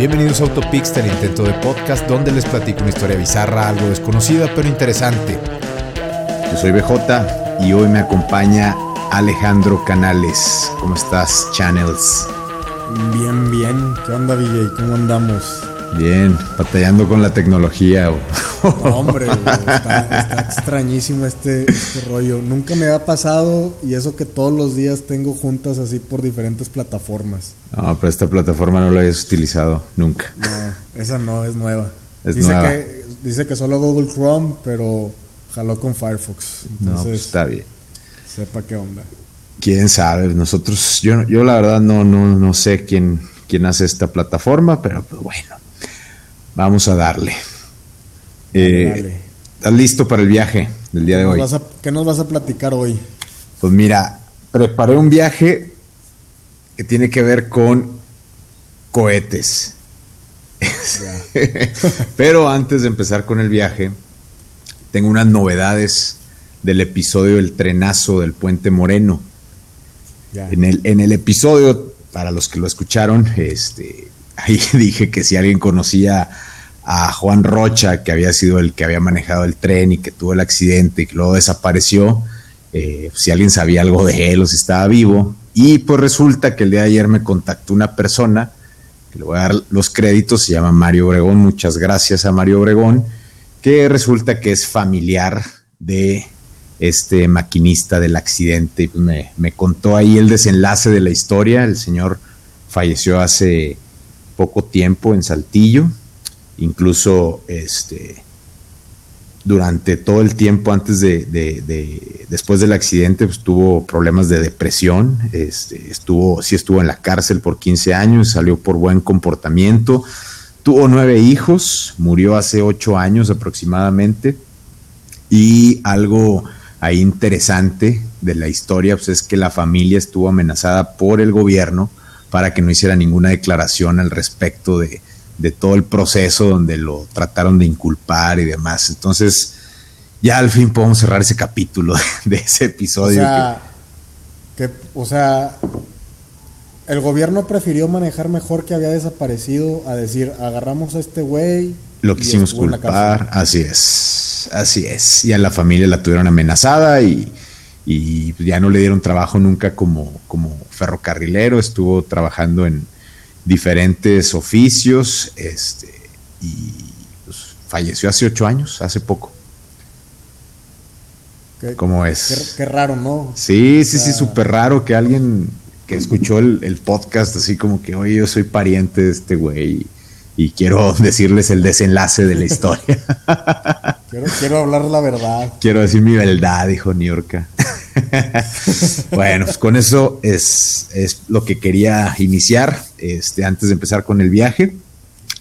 Bienvenidos a Autopix, el intento de podcast donde les platico una historia bizarra, algo desconocida pero interesante. Yo soy BJ y hoy me acompaña Alejandro Canales. ¿Cómo estás, Channels? Bien, bien. ¿Qué onda, DJ? ¿Cómo andamos? Bien, batallando con la tecnología. No, hombre, está, extrañísimo este, este, rollo. Nunca me ha pasado y eso que todos los días tengo juntas así por diferentes plataformas. No, pero esta plataforma no la habías utilizado nunca. No, esa no, es nueva. dice, Que, dice que solo Google Chrome, pero jaló con Firefox. no, pues está bien. Sepa qué onda. Quién sabe, nosotros, yo, yo la verdad no, no, no sé quién, quién hace esta plataforma, pero pues bueno, vamos a darle. Eh, ¿Estás listo para el viaje del día de hoy? ¿Qué nos vas a platicar hoy? Pues mira, preparé un viaje que tiene que ver con cohetes. Pero antes de empezar con el viaje, tengo unas novedades del episodio del trenazo del puente Moreno. En, el, en el episodio, para los que lo escucharon, este, ahí dije que si alguien conocía a Juan Rocha, que había sido el que había manejado el tren y que tuvo el accidente y que luego desapareció, eh, si alguien sabía algo de él o si estaba vivo. Y pues resulta que el día de ayer me contactó una persona, que le voy a dar los créditos, se llama Mario Obregón, muchas gracias a Mario Obregón, que resulta que es familiar de este maquinista del accidente. Pues me, me contó ahí el desenlace de la historia, el señor falleció hace poco tiempo en Saltillo, incluso este, durante todo el tiempo antes de, después del accidente, pues, tuvo problemas de depresión, este, estuvo, sí estuvo en la cárcel por 15 años, salió por buen comportamiento, tuvo nueve hijos, murió hace ocho años aproximadamente, y algo ahí interesante de la historia pues, es que la familia estuvo amenazada por el gobierno para que no hiciera ninguna declaración al respecto de, de todo el proceso donde lo trataron de inculpar y demás. Entonces, ya al fin podemos cerrar ese capítulo de, ese episodio. O sea, que, o sea, el gobierno prefirió manejar mejor que había desaparecido a decir, agarramos a este güey. Lo quisimos culpar, así es, así es. Y a la familia la tuvieron amenazada y, y ya no le dieron trabajo nunca como, como ferrocarrilero, estuvo trabajando en, diferentes oficios, este, y pues, falleció hace ocho años, hace poco. ¿Cómo es? Qué, raro, ¿no? Sí, sí, sí, súper raro que alguien que escuchó el, podcast así como que, oye, yo soy pariente de este güey y, quiero decirles el desenlace de la historia. quiero, quiero hablar la verdad. Quiero decir mi verdad, dijo Niorca. bueno, pues con eso es, es, lo que quería iniciar este, antes de empezar con el viaje.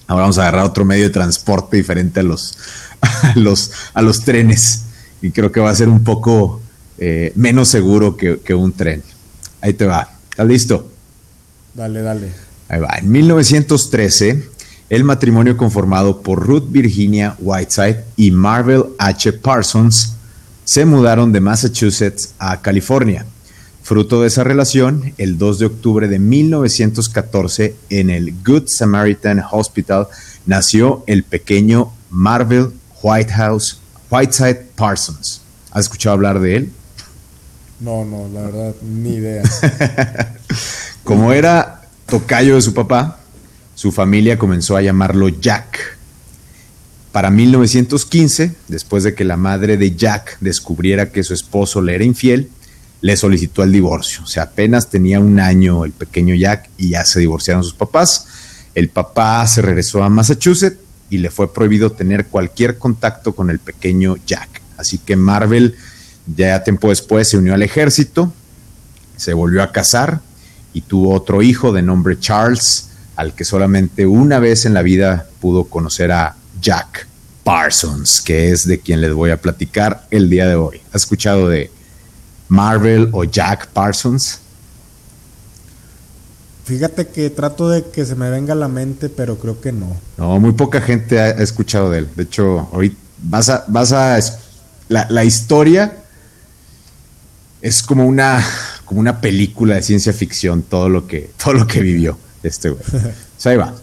Ahora vamos a agarrar otro medio de transporte diferente a los, a los, a los trenes. Y creo que va a ser un poco eh, menos seguro que, que un tren. Ahí te va. ¿Estás listo? Dale, dale. Ahí va. En 1913, el matrimonio conformado por Ruth Virginia Whiteside y Marvel H. Parsons se mudaron de Massachusetts a California. Fruto de esa relación, el 2 de octubre de 1914, en el Good Samaritan Hospital, nació el pequeño Marvel Whitehouse, Whiteside Parsons. ¿Has escuchado hablar de él? No, no, la verdad, ni idea. Como era tocayo de su papá, su familia comenzó a llamarlo Jack para 1915, después de que la madre de Jack descubriera que su esposo le era infiel, le solicitó el divorcio. O sea, apenas tenía un año el pequeño Jack y ya se divorciaron sus papás. El papá se regresó a Massachusetts y le fue prohibido tener cualquier contacto con el pequeño Jack. Así que Marvel, ya tiempo después, se unió al ejército, se volvió a casar y tuvo otro hijo de nombre Charles, al que solamente una vez en la vida pudo conocer a Jack Parsons, que es de quien les voy a platicar el día de hoy. ¿Has escuchado de Marvel o Jack Parsons? Fíjate que trato de que se me venga a la mente, pero creo que no. No, muy poca gente ha escuchado de él. De hecho, hoy vas a, vas a la, historia es como una, como una película de ciencia ficción, todo lo que, todo lo que vivió este güey. ahí va.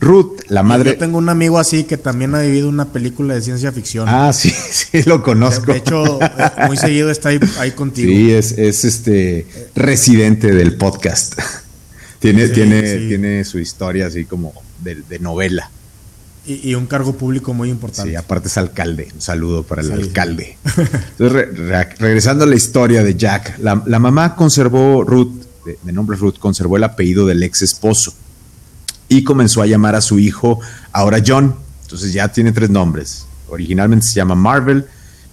Ruth, la madre. Yo tengo un amigo así que también ha vivido una película de ciencia ficción. Ah, sí, sí, lo conozco. De hecho, eh, muy seguido está ahí, contigo. Sí, es, es, este residente del podcast. tiene, tiene, tiene su historia así como de, novela. Y, un cargo público muy importante. Sí, aparte es alcalde. Un saludo para el alcalde. Entonces, regresando a la historia de Jack, la, mamá conservó Ruth, de nombre Ruth, conservó el apellido del ex esposo y comenzó a llamar a su hijo ahora John. Entonces ya tiene tres nombres. Originalmente se llama Marvel,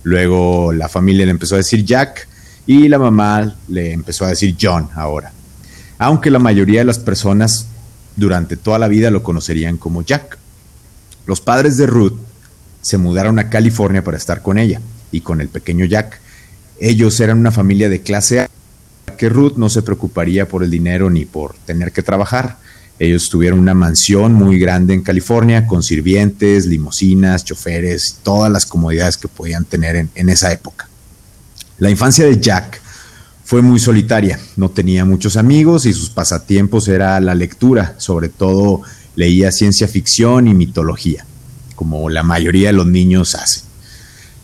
luego la familia le empezó a decir Jack y la mamá le empezó a decir John ahora. Aunque la mayoría de las personas durante toda la vida lo conocerían como Jack. Los padres de Ruth se mudaron a California para estar con ella y con el pequeño Jack. Ellos eran una familia de clase A, que Ruth no se preocuparía por el dinero ni por tener que trabajar. Ellos tuvieron una mansión muy grande en California con sirvientes, limosinas, choferes, todas las comodidades que podían tener en, en esa época. La infancia de Jack fue muy solitaria, no tenía muchos amigos y sus pasatiempos era la lectura, sobre todo leía ciencia ficción y mitología, como la mayoría de los niños hacen.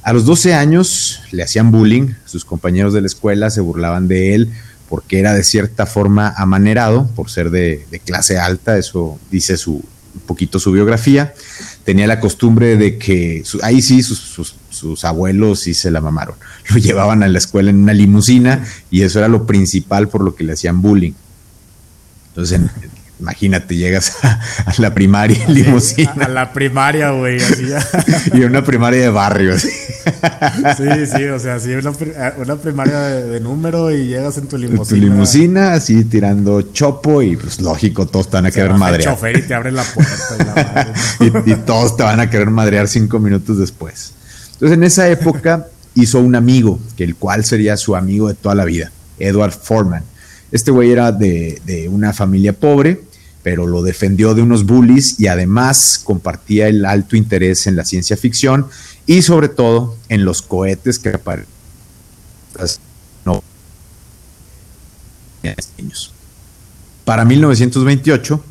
A los 12 años le hacían bullying, sus compañeros de la escuela se burlaban de él porque era de cierta forma amanerado por ser de, clase alta, eso dice su, un poquito su biografía. Tenía la costumbre de que, ahí sí, sus, sus, abuelos sí se la mamaron. Lo llevaban a la escuela en una limusina y eso era lo principal por lo que le hacían bullying. Entonces, Imagínate, llegas a, la primaria en limusina. A, la primaria, güey, así ya. y una primaria de barrio, Sí, sí, o sea, sí, una, primaria de, número y llegas en tu limusina. Tu limusina, así tirando chopo y pues lógico, todos te van a querer madrear. chofer y te abre la puerta y, y todos te van a querer madrear cinco minutos después. Entonces, en esa época hizo un amigo, que el cual sería su amigo de toda la vida, Edward Foreman. Este güey era de, de una familia pobre, pero lo defendió de unos bullies y además compartía el alto interés en la ciencia ficción y sobre todo en los cohetes que aparecen. Para 1928,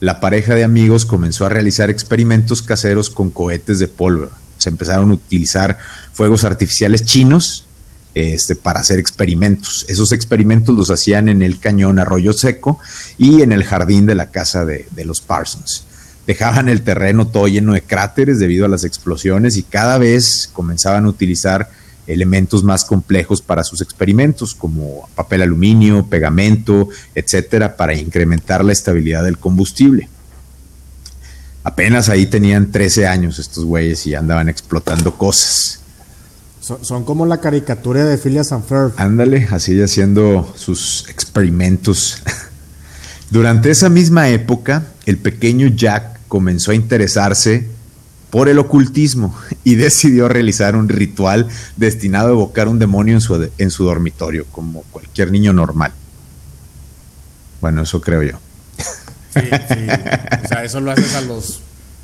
la pareja de amigos comenzó a realizar experimentos caseros con cohetes de pólvora. Se empezaron a utilizar fuegos artificiales chinos este, para hacer experimentos. Esos experimentos los hacían en el cañón Arroyo Seco y en el jardín de la casa de, los Parsons. Dejaban el terreno todo lleno de cráteres debido a las explosiones y cada vez comenzaban a utilizar elementos más complejos para sus experimentos, como papel aluminio, pegamento, etcétera, para incrementar la estabilidad del combustible. Apenas ahí tenían 13 años estos güeyes y andaban explotando cosas. Son, como la caricatura de Phileas and Ferb. Ándale, así haciendo sus experimentos. Durante esa misma época, el pequeño Jack comenzó a interesarse por el ocultismo y decidió realizar un ritual destinado a evocar un demonio en su, en su dormitorio, como cualquier niño normal. Bueno, eso creo yo. Sí, sí. O sea, eso lo haces a los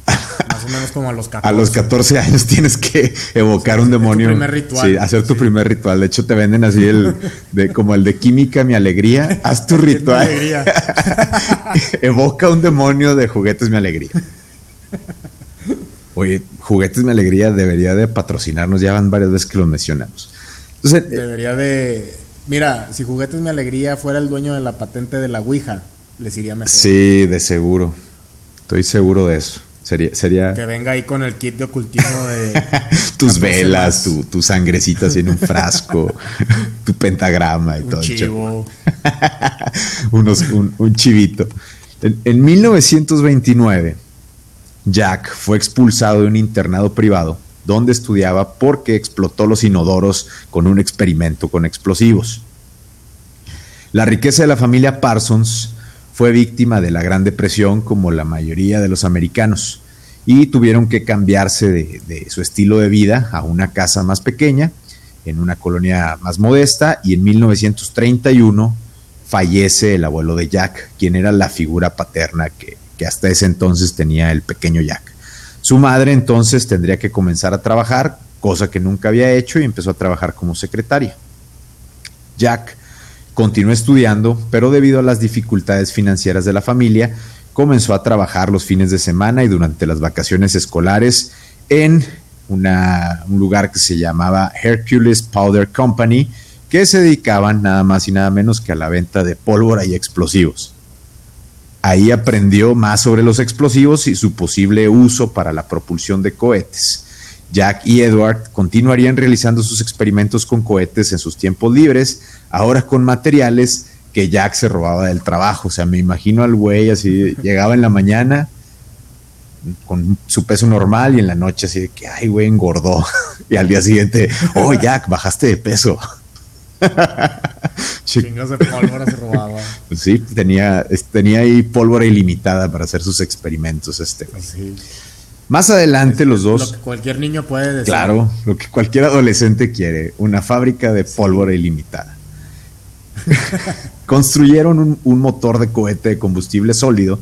más o menos como a los 14. A los 14 años tienes que evocar un demonio. Tu primer ritual. Sí, hacer tu primer ritual. De hecho, te venden así el de como el de química, mi alegría. Haz tu ritual. Evoca un demonio de juguetes, mi alegría. Oye, juguetes, mi alegría debería de patrocinarnos. Ya van varias veces que lo mencionamos. Entonces, debería de. Mira, si Juguetes Mi Alegría fuera el dueño de la patente de la Ouija, les iría mejor. Sí, de seguro. Estoy seguro de eso. Sería, sería... Que venga ahí con el kit de ocultismo de... Tus velas, tu, tu, sangrecita en un frasco, tu pentagrama y un todo. Chivo. Unos, un, chivito. En, en 1929, Jack fue expulsado de un internado privado donde estudiaba porque explotó los inodoros con un experimento con explosivos. La riqueza de la familia Parsons fue víctima de la Gran Depresión como la mayoría de los americanos y tuvieron que cambiarse de, su estilo de vida a una casa más pequeña, en una colonia más modesta y en 1931 fallece el abuelo de Jack, quien era la figura paterna que, hasta ese entonces tenía el pequeño Jack. Su madre entonces tendría que comenzar a trabajar, cosa que nunca había hecho y empezó a trabajar como secretaria. Jack Continuó estudiando, pero debido a las dificultades financieras de la familia, comenzó a trabajar los fines de semana y durante las vacaciones escolares en un lugar que se llamaba Hercules Powder Company, que se dedicaban nada más y nada menos que a la venta de pólvora y explosivos. Ahí aprendió más sobre los explosivos y su posible uso para la propulsión de cohetes. Jack y Edward continuarían realizando sus experimentos con cohetes en sus tiempos libres, ahora con materiales que Jack se robaba del trabajo. O sea, me imagino al güey así, llegaba en la mañana con su peso normal y en la noche así de que, ay, güey, engordó. y al día siguiente, oh, Jack, bajaste de peso. Chingos de pólvora se robaba. Sí, tenía, tenía ahí pólvora ilimitada para hacer sus experimentos este. Más adelante los dos... Lo que cualquier niño puede decir. Claro, lo que cualquier adolescente quiere, una fábrica de pólvora ilimitada. Construyeron un, un motor de cohete de combustible sólido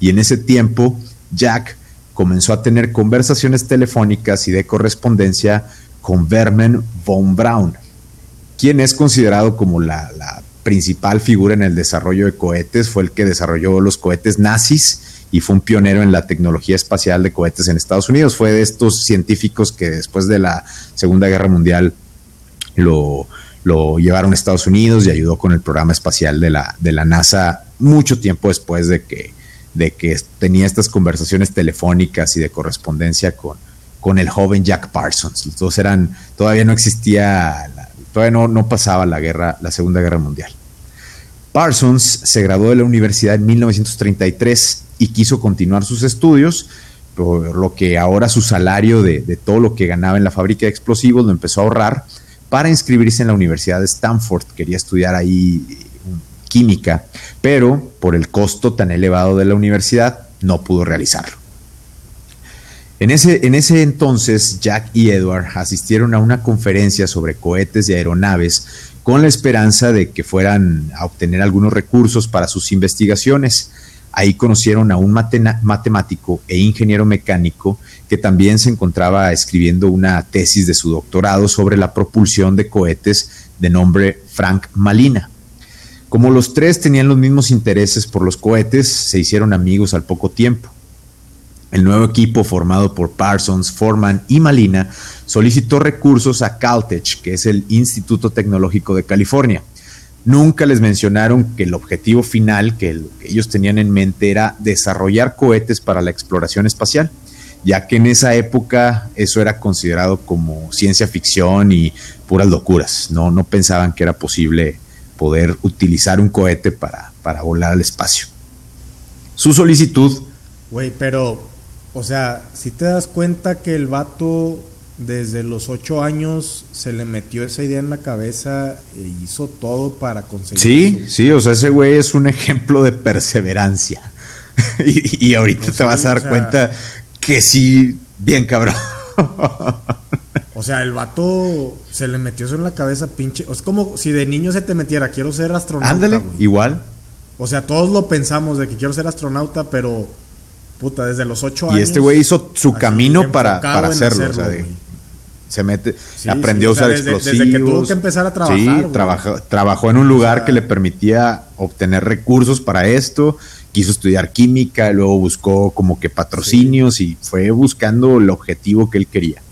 y en ese tiempo Jack comenzó a tener conversaciones telefónicas y de correspondencia con Vermen von Braun, quien es considerado como la, principal figura en el desarrollo de cohetes, fue el que desarrolló los cohetes nazis y fue un pionero en la tecnología espacial de cohetes en Estados Unidos. Fue de estos científicos que después de la Segunda Guerra Mundial lo, lo llevaron a Estados Unidos y ayudó con el programa espacial de la, de la NASA mucho tiempo después de que, de que tenía estas conversaciones telefónicas y de correspondencia con, con el joven Jack Parsons. Los dos eran, todavía no existía Todavía no, no pasaba la guerra, la Segunda Guerra Mundial. Parsons se graduó de la universidad en 1933 y quiso continuar sus estudios, por lo que ahora su salario de, de, todo lo que ganaba en la fábrica de explosivos lo empezó a ahorrar para inscribirse en la Universidad de Stanford. Quería estudiar ahí eh, química, pero por el costo tan elevado de la universidad no pudo realizarlo. En ese, en ese entonces, Jack y Edward asistieron a una conferencia sobre cohetes y aeronaves con la esperanza de que fueran a obtener algunos recursos para sus investigaciones. Ahí conocieron a un matemático e ingeniero mecánico que también se encontraba escribiendo una tesis de su doctorado sobre la propulsión de cohetes de nombre Frank Malina. Como los tres tenían los mismos intereses por los cohetes, se hicieron amigos al poco tiempo. El nuevo equipo formado por Parsons, Foreman y Malina solicitó recursos a Caltech, que es el Instituto Tecnológico de California. Nunca les mencionaron que el objetivo final que, ellos tenían en mente era desarrollar cohetes para la exploración espacial, ya que en esa época eso era considerado como ciencia ficción y puras locuras. No, no pensaban que era posible poder utilizar un cohete para, para volar al espacio. Su solicitud... Güey, pero o sea, si te das cuenta que el vato desde los ocho años se le metió esa idea en la cabeza e hizo todo para conseguir. Sí, sí, o sea, ese güey es un ejemplo de perseverancia. y, ahorita pues te vas a dar cuenta que sí, bien cabrón. o sea, el vato se le metió eso en la cabeza, pinche. Es como si de niño se te metiera, quiero ser astronauta. Ándale, igual. O sea, todos lo pensamos de que quiero ser astronauta, pero Puta, desde los ocho años. Y este güey hizo su camino para, para hacerlo. o sea, se mete, aprendió a usar explosivos. Desde que tuvo que empezar a trabajar. Sí, trabajó, trabajó en un lugar que le permitía obtener recursos para esto. Quiso estudiar química, luego buscó como que patrocinios y fue buscando el objetivo que él quería.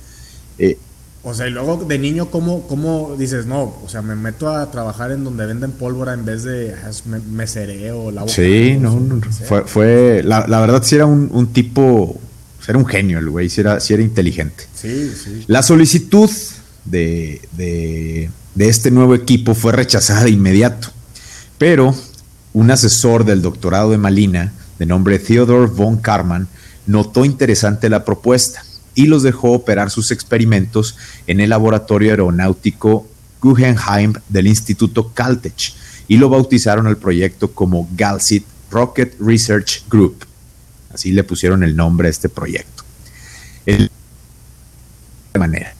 Eh, o sea, y luego de niño, ¿cómo, ¿cómo dices, no? O sea, me meto a trabajar en donde venden pólvora en vez de ah, mesereo, la Sí, no, no, fue, fue la, la, verdad, sí era un, un tipo, era un genio el güey, sí era, inteligente. Sí, sí. La solicitud de, de, de este nuevo equipo fue rechazada de inmediato, pero un asesor del doctorado de Malina, de nombre Theodore von Karman, notó interesante la propuesta y los dejó operar sus experimentos en el laboratorio aeronáutico Guggenheim del Instituto Caltech y lo bautizaron al proyecto como Galsit Rocket Research Group. Así le pusieron el nombre a este proyecto. de manera.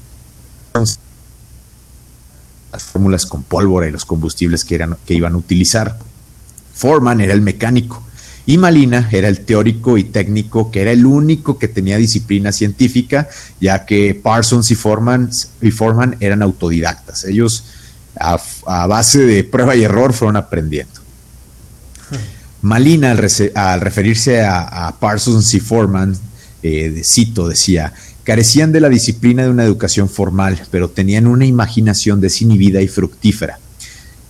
Las fórmulas con pólvora y los combustibles que, eran, que iban a utilizar. Foreman era el mecánico y Malina era el teórico y técnico que era el único que tenía disciplina científica, ya que Parsons y Forman, y eran autodidactas. Ellos a, base de prueba y error fueron aprendiendo. Malina, al, referirse a, Parsons y Foreman, eh, cito, decía, carecían de la disciplina de una educación formal, pero tenían una imaginación desinhibida y fructífera.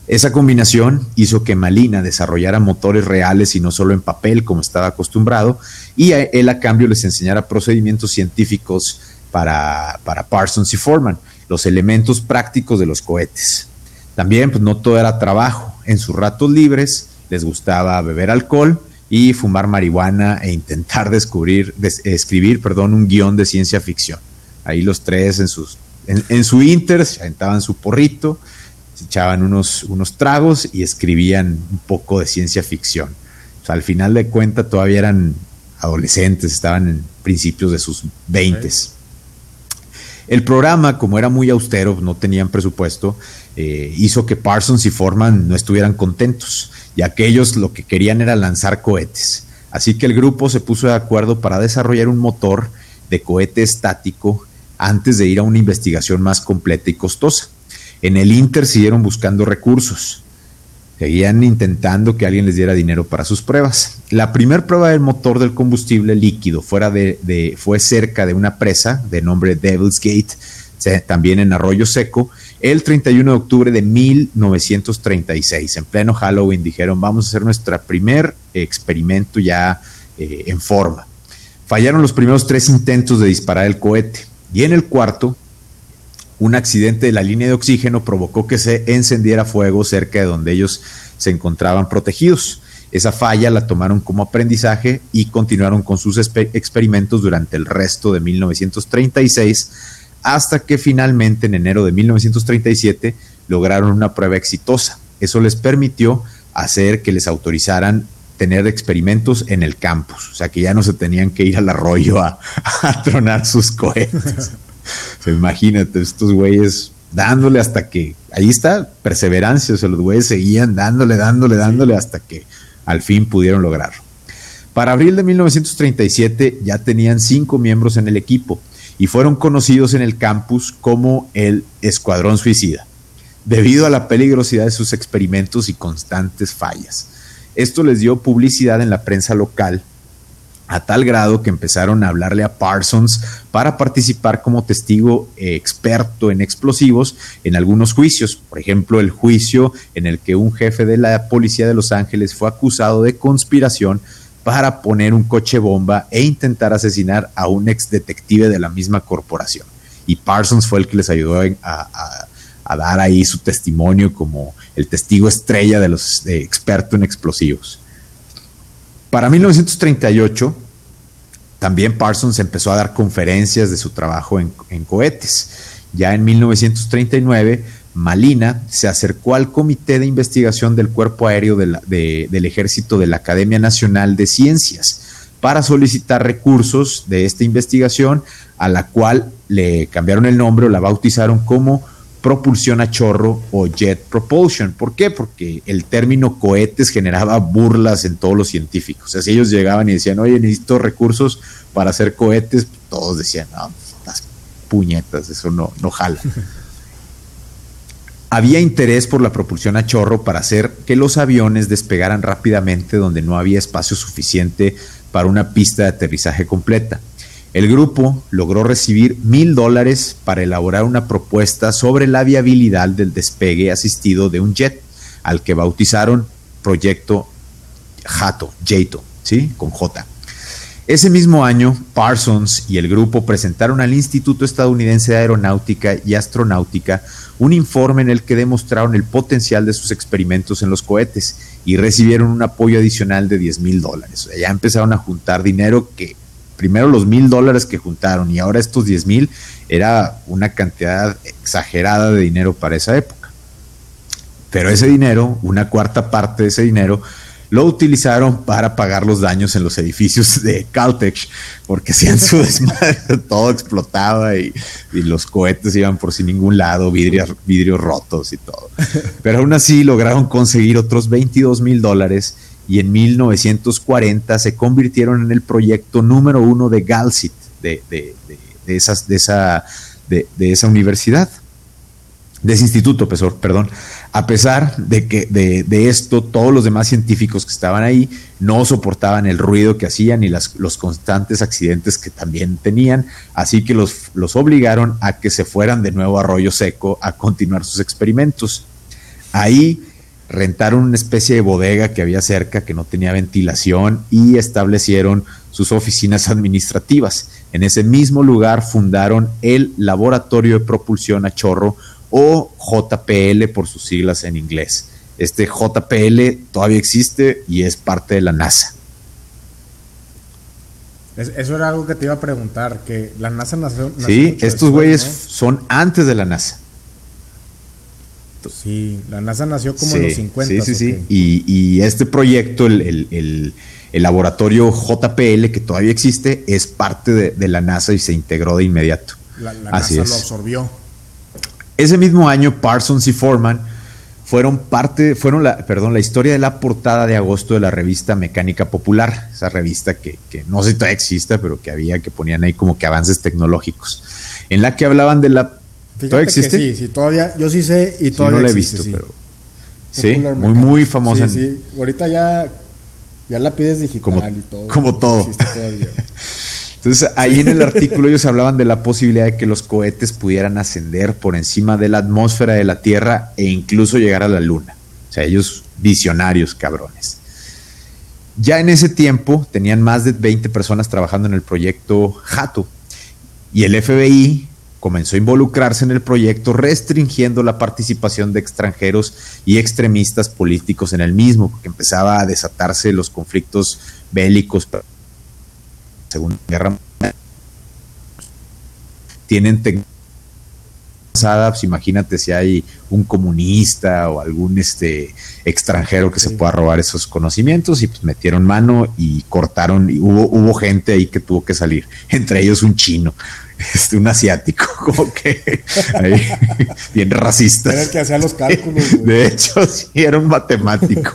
Esa combinación hizo que Malina desarrollara motores reales y no solo en papel como estaba acostumbrado, y él a cambio les enseñara procedimientos científicos para, para Parsons y Foreman, los elementos prácticos de los cohetes. También pues, no todo era trabajo. En sus ratos libres, les gustaba beber alcohol y fumar marihuana e intentar descubrir, escribir, perdón, un guion de ciencia ficción. Ahí los tres en, sus, en, su inter se aventaban su porrito, se echaban unos, unos tragos y escribían un poco de ciencia ficción. al final de cuentas todavía eran adolescentes, estaban en principios de sus veintes. El programa, como era muy austero, no tenían presupuesto, eh, hizo que Parsons y Foreman no estuvieran contentos, ya que ellos lo que querían era lanzar cohetes. Así que el grupo se puso de acuerdo para desarrollar un motor de cohete estático antes de ir a una investigación más completa y costosa. En el Inter siguieron buscando recursos. Seguían intentando que alguien les diera dinero para sus pruebas. La primera prueba del motor del combustible líquido fuera de, fue cerca de una presa de nombre Devil's Gate, también en Arroyo Seco, el 31 de octubre de 1936. En pleno Halloween dijeron, vamos a hacer nuestro primer experimento ya eh, en forma. Fallaron los primeros tres intentos de disparar el cohete y en el cuarto un accidente de la línea de oxígeno provocó que se encendiera fuego cerca de donde ellos se encontraban protegidos. Esa falla la tomaron como aprendizaje y continuaron con sus experimentos durante el resto de 1936, hasta que finalmente en enero de 1937 lograron una prueba exitosa. Eso les permitió hacer que les autorizaran tener experimentos en el campus, o sea que ya no se tenían que ir al arroyo a, tronar sus cohetes. imagínate, estos güeyes dándole hasta que, ahí está, perseverancia, o sea, los güeyes seguían dándole, dándole, dándole hasta que al fin pudieron lograrlo. Para abril de 1937 ya tenían cinco miembros en el equipo y fueron conocidos en el campus como el Escuadrón Suicida, debido a la peligrosidad de sus experimentos y constantes fallas. Esto les dio publicidad en la prensa local a tal grado que empezaron a hablarle a Parsons para participar como testigo experto en explosivos en algunos juicios. Por ejemplo, el juicio en el que un jefe de la policía de Los Ángeles fue acusado de conspiración para poner un coche bomba e intentar asesinar a un ex detective de la misma corporación. Y Parsons fue el que les ayudó a, dar ahí su testimonio como el testigo estrella de los expertos en explosivos. Para 1938, también Parsons empezó a dar conferencias de su trabajo en, cohetes. Ya en 1939, Malina se acercó al Comité de Investigación del Cuerpo Aéreo del Ejército de la Academia Nacional de Ciencias para solicitar recursos de esta investigación, a la cual le cambiaron el nombre o la bautizaron como propulsión a chorro o jet propulsion. ¿Por qué? Porque el término cohetes generaba burlas en todos los científicos. O sea, si ellos llegaban y decían, oye, necesito recursos para hacer cohetes, todos decían, no, las puñetas, eso no, no jala. había interés por la propulsión a chorro para hacer que los aviones despegaran rápidamente donde no había espacio suficiente para una pista de aterrizaje completa. El grupo logró recibir mil dólares para elaborar una propuesta sobre la viabilidad del despegue asistido de un jet, al que bautizaron Proyecto Jato, Jato, ¿sí? Con J. Ese mismo año, Parsons y el grupo presentaron al Instituto Estadounidense de Aeronáutica y Astronáutica un informe en el que demostraron el potencial de sus experimentos en los cohetes y recibieron un apoyo adicional de 10 mil dólares. ya empezaron a juntar dinero que primero los mil dólares que juntaron y ahora estos diez mil, era una cantidad exagerada de dinero para esa época. Pero ese dinero, una cuarta parte de ese dinero, lo utilizaron para pagar los daños en los edificios de Caltech, porque hacían su desmadre, todo explotaba y, los cohetes iban por sin ningún lado, vidrios, vidrios rotos y todo. Pero aún así lograron conseguir otros 22 mil dólares y en 1940 se convirtieron en el proyecto número uno de Galsit, de, de, esas, de, esa, de, esa universidad, de ese instituto, perdón. A pesar de que de, esto, todos los demás científicos que estaban ahí no soportaban el ruido que hacían y los constantes accidentes que también tenían, así que los, los obligaron a que se fueran de nuevo a Arroyo Seco a continuar sus experimentos. Ahí rentaron una especie de bodega que había cerca que no tenía ventilación y establecieron sus oficinas administrativas. En ese mismo lugar fundaron el Laboratorio de Propulsión a Chorro o JPL por sus siglas en inglés. Este JPL todavía existe y es parte de la NASA. eso era algo que te iba a preguntar, que la NASA nació... sí, estos güeyes son antes de la NASA. Sí, la NASA nació como en los 50. Sí, sí, sí. Y, este proyecto, el, laboratorio JPL, que todavía existe, es parte de, la NASA y se integró de inmediato. La, NASA lo absorbió. Ese mismo año, Parsons y Foreman fueron parte, fueron la, perdón, la historia de la portada de agosto de la revista Mecánica Popular, esa revista que, no sé si todavía existe, pero que había, que ponían ahí como que avances tecnológicos, en la que hablaban de la... ¿Todavía existe? sí, sí, todavía, yo sí sé y todavía no la he visto, pero... Sí, muy, muy famosa. Sí, sí, ahorita ya, ya la pides digital y todo. Como todo. Entonces, ahí en el artículo ellos hablaban de la posibilidad de que los cohetes pudieran ascender por encima de la atmósfera de la Tierra e incluso llegar a la Luna. O sea, ellos visionarios, cabrones. Ya en ese tiempo tenían más de 20 personas trabajando en el proyecto Jato y el FBI comenzó a involucrarse en el proyecto restringiendo la participación de extranjeros y extremistas políticos en el mismo, porque empezaba a desatarse los conflictos bélicos Segunda Guerra Mundial. Tienen tecnologías imagínate si hay un comunista o algún este extranjero que se pueda robar esos conocimientos y pues metieron mano y cortaron y hubo, hubo gente ahí que tuvo que salir, entre ellos un chino, este, un asiático, como que bien racista. Era el que hacía los cálculos. De hecho, sí, era un matemático.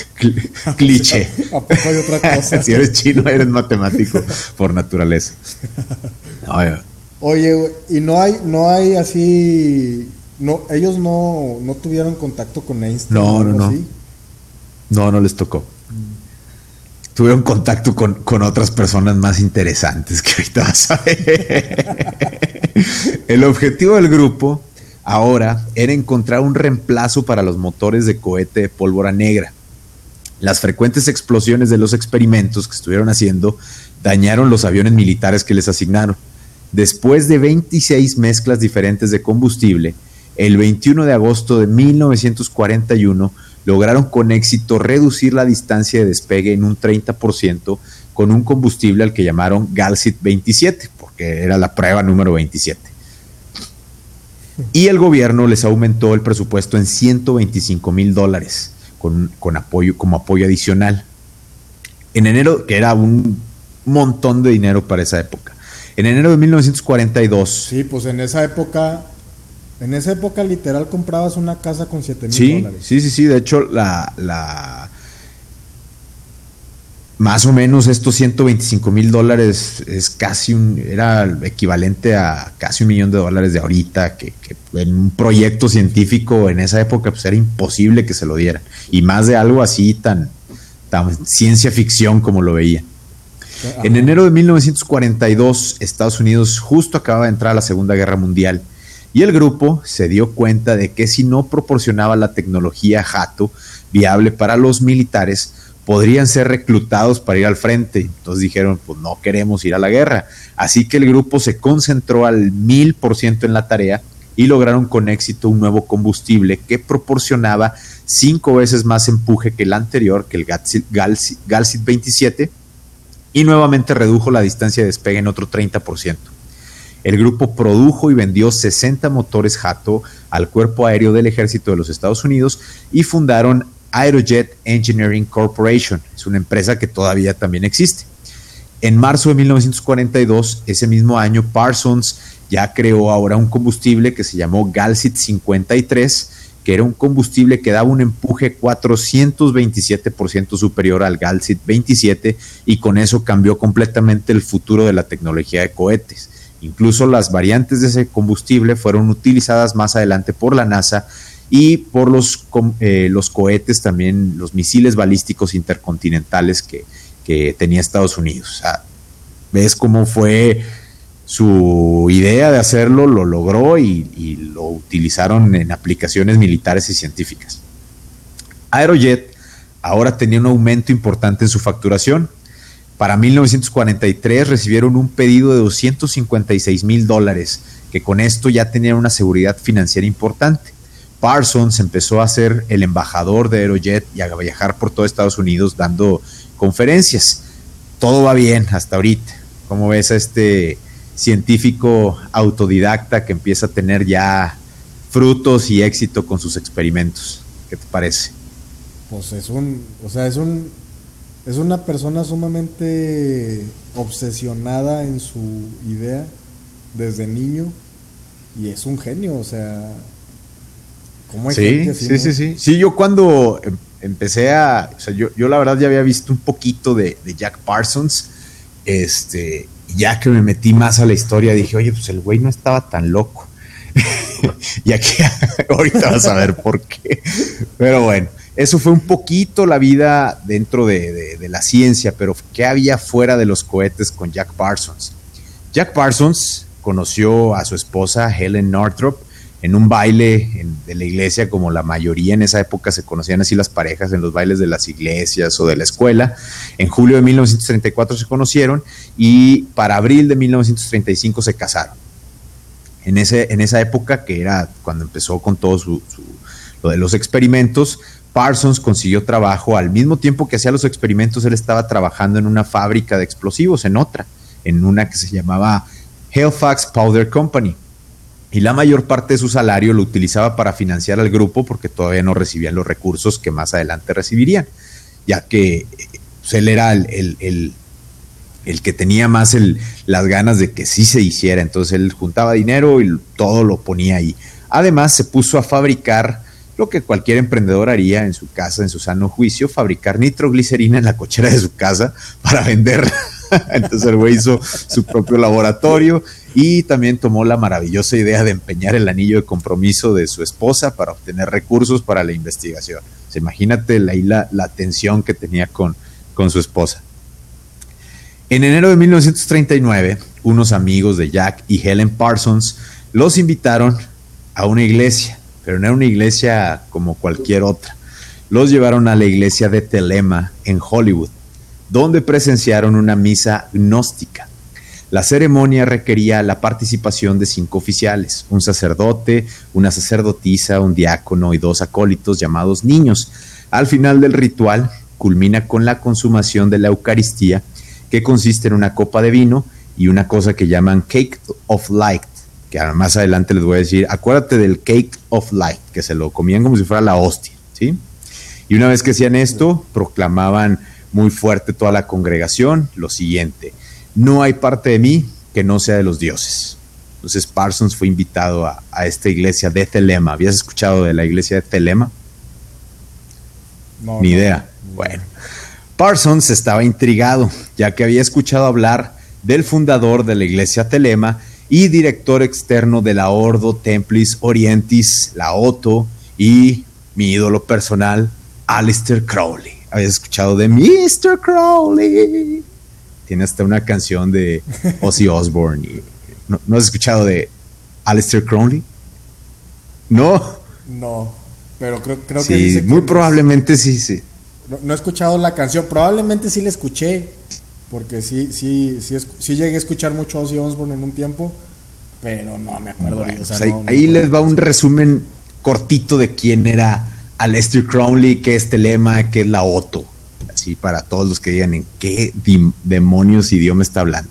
cliché. ¿A poco hay otra cosa? si eres chino, eres matemático por naturaleza. Oye, y no hay, no hay así, no, ellos no, no tuvieron contacto con Einstein. No, no, no. No, no les tocó. Tuvieron contacto con, con, otras personas más interesantes que ahorita vas a ver. El objetivo del grupo ahora era encontrar un reemplazo para los motores de cohete de pólvora negra las frecuentes explosiones de los experimentos que estuvieron haciendo dañaron los aviones militares que les asignaron. Después de 26 mezclas diferentes de combustible, el 21 de agosto de 1941 lograron con éxito reducir la distancia de despegue en un 30% con un combustible al que llamaron Galsit 27, porque era la prueba número 27. Y el gobierno les aumentó el presupuesto en 125 mil dólares con, apoyo, como apoyo adicional. En enero, que era un montón de dinero para esa época. En enero de 1942. Sí, pues en esa época, en esa época literal comprabas una casa con 7 mil dólares. Sí, sí, sí. De hecho, la, la, más o menos estos 125 mil dólares es casi un, era equivalente a casi un millón de dólares de ahorita, que, en un proyecto científico en esa época pues era imposible que se lo dieran. Y más de algo así tan, tan ciencia ficción como lo veía. En enero de 1942, Estados Unidos justo acababa de entrar a la Segunda Guerra Mundial y el grupo se dio cuenta de que si no proporcionaba la tecnología jato viable para los militares, podrían ser reclutados para ir al frente. Entonces dijeron, pues no queremos ir a la guerra. Así que el grupo se concentró al mil por ciento en la tarea y lograron con éxito un nuevo combustible que proporcionaba cinco veces más empuje que el anterior, que el Galsit 27, y nuevamente redujo la distancia de despegue en otro 30%. El grupo produjo y vendió 60 motores Jato al cuerpo aéreo del ejército de los Estados Unidos y fundaron Aerojet Engineering Corporation. Es una empresa que todavía también existe. En marzo de 1942, ese mismo año, Parsons ya creó ahora un combustible que se llamó Galsit 53, que era un combustible que daba un empuje 427% superior al Galsit 27 y con eso cambió completamente el futuro de la tecnología de cohetes. Incluso las variantes de ese combustible fueron utilizadas más adelante por la NASA y por los, eh, los cohetes también, los misiles balísticos intercontinentales que, tenía Estados Unidos. O sea, ves cómo fue su idea de hacerlo, lo logró y, y lo utilizaron en aplicaciones militares y científicas. Aerojet ahora tenía un aumento importante en su facturación. Para 1943 recibieron un pedido de 256 mil dólares, que con esto ya tenían una seguridad financiera importante. Parsons empezó a ser el embajador de Aerojet y a viajar por todo Estados Unidos dando conferencias. Todo va bien hasta ahorita. ¿Cómo ves a este científico autodidacta que empieza a tener ya frutos y éxito con sus experimentos? ¿Qué te parece? Pues es un, o sea, es un, es una persona sumamente obsesionada en su idea desde niño y es un genio, o sea, sí, sí, sí, sí. Sí, yo cuando em, empecé a. O sea, yo, yo la verdad ya había visto un poquito de, Jack Parsons. Este. Ya que me metí más a la historia, dije, oye, pues el güey no estaba tan loco. y aquí ahorita vas a ver por qué. Pero bueno, eso fue un poquito la vida dentro de, de, la ciencia, pero ¿qué había fuera de los cohetes con Jack Parsons? Jack Parsons conoció a su esposa Helen Northrop en un baile de la iglesia, como la mayoría en esa época se conocían así las parejas en los bailes de las iglesias o de la escuela. En julio de 1934 se conocieron y para abril de 1935 se casaron. En, ese, en esa época, que era cuando empezó con todo lo de los experimentos, Parsons consiguió trabajo al mismo tiempo que hacía los experimentos, él estaba trabajando en una fábrica de explosivos, en otra, en una que se llamaba Halifax Powder Company y la mayor parte de su salario lo utilizaba para financiar al grupo porque todavía no recibían los recursos que más adelante recibirían, ya que pues, él era el, el, que tenía más el, las ganas de que sí se hiciera, entonces él juntaba dinero y todo lo ponía ahí. Además se puso a fabricar lo que cualquier emprendedor haría en su casa, en su sano juicio, fabricar nitroglicerina en la cochera de su casa para vender. Entonces el güey hizo su propio laboratorio y también tomó la maravillosa idea de empeñar el anillo de compromiso de su esposa para obtener recursos para la investigación. Se imagínate la, la, tensión que tenía con, con su esposa. En enero de 1939, unos amigos de Jack y Helen Parsons los invitaron a una iglesia, pero no era una iglesia como cualquier otra. Los llevaron a la iglesia de Telema en Hollywood, donde presenciaron una misa gnóstica la ceremonia requería la participación de cinco oficiales, un sacerdote, una sacerdotisa, un diácono y dos acólitos llamados niños. Al final del ritual culmina con la consumación de la Eucaristía, que consiste en una copa de vino y una cosa que llaman Cake of Light, que más adelante les voy a decir, acuérdate del Cake of Light, que se lo comían como si fuera la hostia, ¿sí? Y una vez que hacían esto, proclamaban muy fuerte toda la congregación lo siguiente, no hay parte de mí que no sea de los dioses. Entonces Parsons fue invitado a, esta iglesia de Telema. ¿Habías escuchado de la iglesia de Telema? No, Ni idea. Bueno, Parsons estaba intrigado, ya que había escuchado hablar del fundador de la iglesia Telema y director externo de la Ordo Templis Orientis, la Otto, y mi ídolo personal, Alistair Crowley. ¿Habías escuchado de Mr. Crowley? Tiene hasta una canción de Ozzy Osbourne. Y, ¿no, has escuchado de Alistair Crowley? No. No, pero creo, creo que... Sí, muy probablemente sí, sí. No, he escuchado la canción, probablemente sí la escuché, porque sí, sí, sí, sí llegué a escuchar mucho Ozzy Osbourne en un tiempo, pero no me acuerdo. Pues ahí, les va un resumen cortito de quién era Alistair Crowley, qué es Telema, qué es la Otto así para todos los que digan en qué demonios idioma está hablando.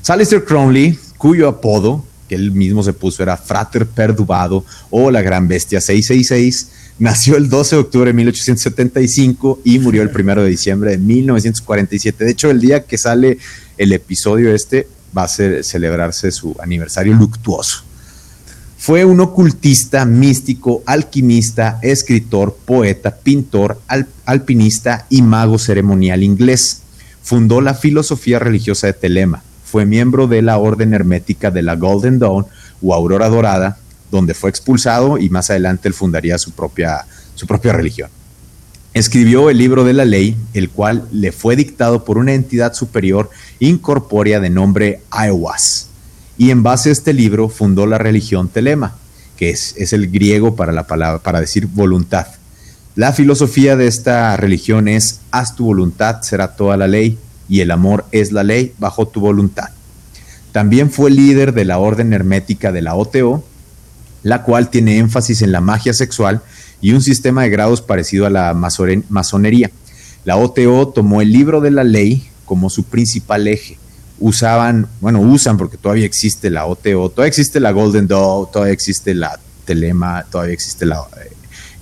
Salister Crowley, cuyo apodo que él mismo se puso era Frater Perdubado o la Gran Bestia 666, nació el 12 de octubre de 1875 y murió el 1 de diciembre de 1947. De hecho, el día que sale el episodio este va a ser, celebrarse su aniversario luctuoso. Fue un ocultista, místico, alquimista, escritor, poeta, pintor, alpinista y mago ceremonial inglés. Fundó la filosofía religiosa de Telema. Fue miembro de la Orden Hermética de la Golden Dawn o Aurora Dorada, donde fue expulsado y más adelante él fundaría su propia, su propia religión. Escribió el libro de la ley, el cual le fue dictado por una entidad superior incorpórea de nombre Aiwas. Y en base a este libro fundó la religión Telema, que es, el griego para, la palabra, para decir voluntad. La filosofía de esta religión es, haz tu voluntad, será toda la ley, y el amor es la ley bajo tu voluntad. También fue líder de la orden hermética de la OTO, la cual tiene énfasis en la magia sexual y un sistema de grados parecido a la masonería. La OTO tomó el libro de la ley como su principal eje. Usaban, bueno, usan porque todavía existe la OTO, todavía existe la Golden Dawn, todavía existe la Telema, todavía existe la,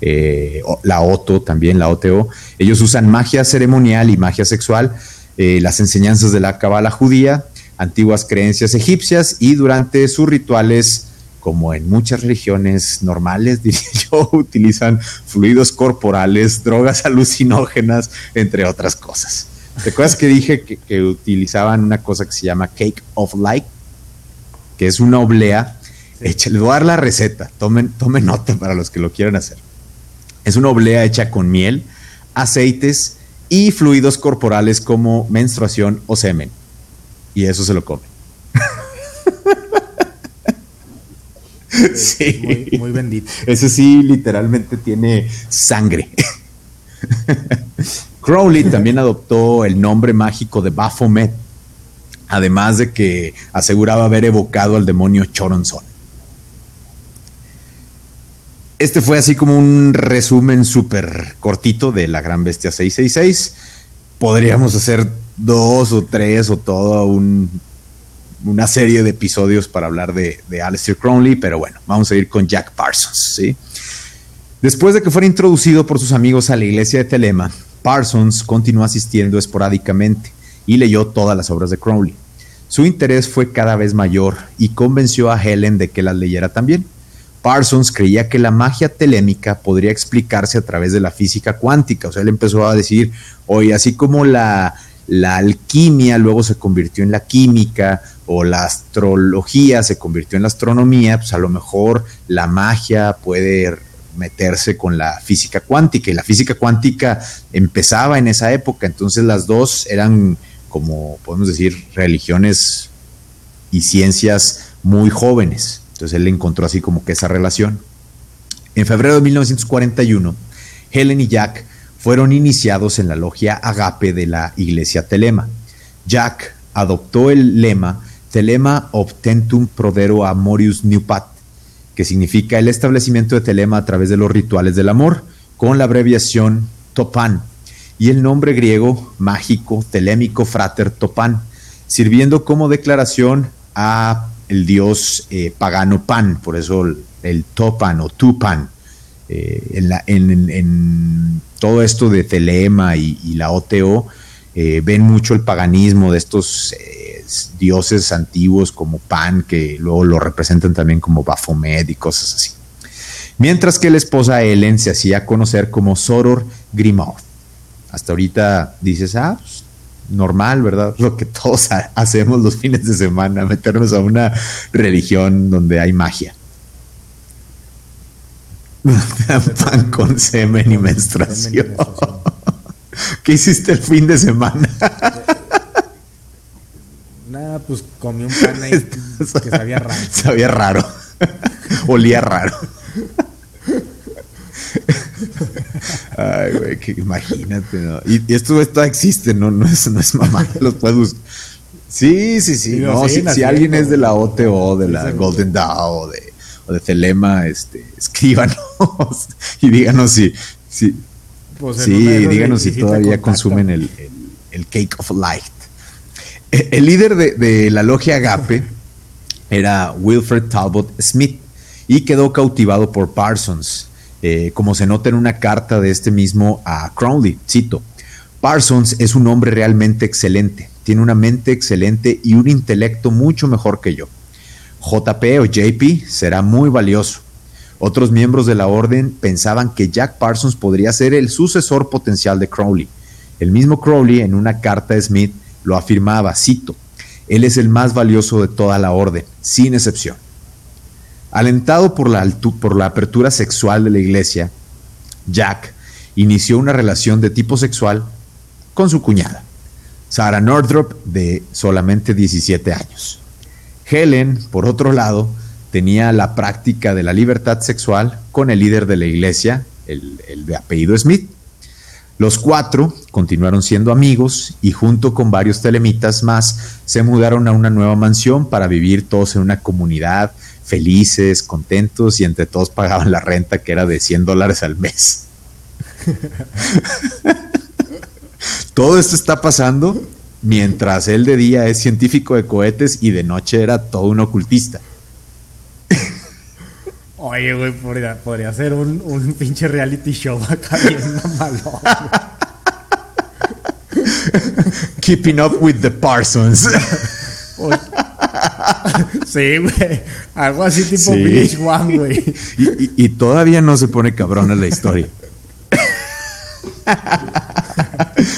eh, la OTO, también la OTO. Ellos usan magia ceremonial y magia sexual, eh, las enseñanzas de la cabala judía, antiguas creencias egipcias y durante sus rituales como en muchas religiones normales, diría yo, utilizan fluidos corporales, drogas alucinógenas, entre otras cosas. ¿Te acuerdas que dije que, utilizaban una cosa que se llama Cake of Light? Que es una oblea. Hecha, les voy a dar la receta, tomen, tomen nota para los que lo quieran hacer. Es una oblea hecha con miel, aceites y fluidos corporales como menstruación o semen. Y eso se lo comen. sí. Muy, bendito. Ese sí, literalmente tiene sangre. Crowley también adoptó el nombre mágico de Baphomet, además de que aseguraba haber evocado al demonio Choronzon. Este fue así como un resumen súper cortito de la Gran Bestia 666. Podríamos hacer dos o tres o todo un una serie de episodios para hablar de, de Aleister Crowley, pero bueno, vamos a ir con Jack Parsons. ¿sí? Después de que fuera introducido por sus amigos a la iglesia de Telema, Parsons continuó asistiendo esporádicamente y leyó todas las obras de Crowley. Su interés fue cada vez mayor y convenció a Helen de que las leyera también. Parsons creía que la magia telémica podría explicarse a través de la física cuántica. O sea, él empezó a decir, oye, así como la, la alquimia luego se convirtió en la química o la astrología se convirtió en la astronomía, pues a lo mejor la magia puede meterse con la física cuántica y la física cuántica empezaba en esa época, entonces las dos eran como podemos decir religiones y ciencias muy jóvenes. Entonces él encontró así como que esa relación. En febrero de 1941, Helen y Jack fueron iniciados en la logia Agape de la iglesia Telema. Jack adoptó el lema Telema obtentum prodero amorius nupat, que significa el establecimiento de Telema a través de los rituales del amor, con la abreviación Topan, y el nombre griego mágico telémico frater Topan, sirviendo como declaración a el dios eh, pagano Pan, por eso el, Topan o Tupan. Eh, en, todo esto de Telema y, la OTO, eh, ven mucho el paganismo de estos eh, dioses antiguos como Pan, que luego lo representan también como Baphomet y cosas así. Mientras que la esposa Ellen se hacía conocer como Soror Grimoth. Hasta ahorita dices, ah, pues, normal, ¿verdad? Lo que todos hacemos los fines de semana, meternos a una religión donde hay magia. pan con semen y menstruación. ¿Qué hiciste el fin de semana? Nada, pues comí un pan ahí que sabía raro. Sabía raro. Olía raro. Ay, güey, que imagínate, ¿no? Y, esto, esto existe, ¿no? No es, no es mamá, los puedes Sí, sí, sí. no, si, alguien es de la OTO, de la Golden Dawn, de de Telema, este, escríbanos y díganos si, si pues sí, díganos si todavía consumen el, Cake of Light. E, el, líder de, la logia Agape era Wilfred Talbot Smith y quedó cautivado por Parsons, eh, como se nota en una carta de este mismo a Crowley. Cito: Parsons es un hombre realmente excelente, tiene una mente excelente y un intelecto mucho mejor que yo. JP o JP será muy valioso. Otros miembros de la orden pensaban que Jack Parsons podría ser el sucesor potencial de Crowley. El mismo Crowley en una carta a Smith lo afirmaba, cito, él es el más valioso de toda la orden, sin excepción. Alentado por la, apertura sexual de la iglesia, Jack inició una relación de tipo sexual con su cuñada, Sarah Nordrop, de solamente 17 años. Helen, por otro lado, tenía la práctica de la libertad sexual con el líder de la iglesia, el, de apellido Smith. Los cuatro continuaron siendo amigos y junto con varios telemitas más se mudaron a una nueva mansión para vivir todos en una comunidad, felices, contentos y entre todos pagaban la renta que era de 100 dólares al mes. Todo esto está pasando mientras él de día es científico de cohetes y de noche era todo un ocultista. Oye, güey, podría, podría ser un, un, pinche reality show acá bien mamalón. Keeping up with the Parsons. sí, güey. Algo así tipo sí. One, güey. Y, y, y, todavía no se pone cabrona la historia.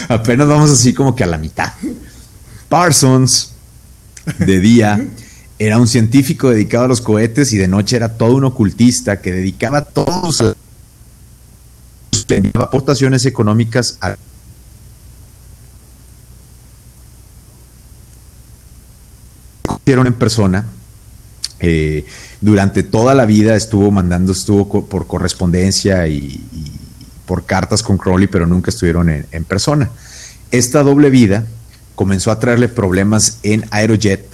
Apenas vamos así como que a la mitad. Parsons, de día, era un científico dedicado a los cohetes y de noche era todo un ocultista que dedicaba todos sus aportaciones económicas a en persona. Eh, durante toda la vida estuvo mandando, estuvo por correspondencia y, por cartas con Crowley, pero nunca estuvieron en, en, persona. Esta doble vida comenzó a traerle problemas en Aerojet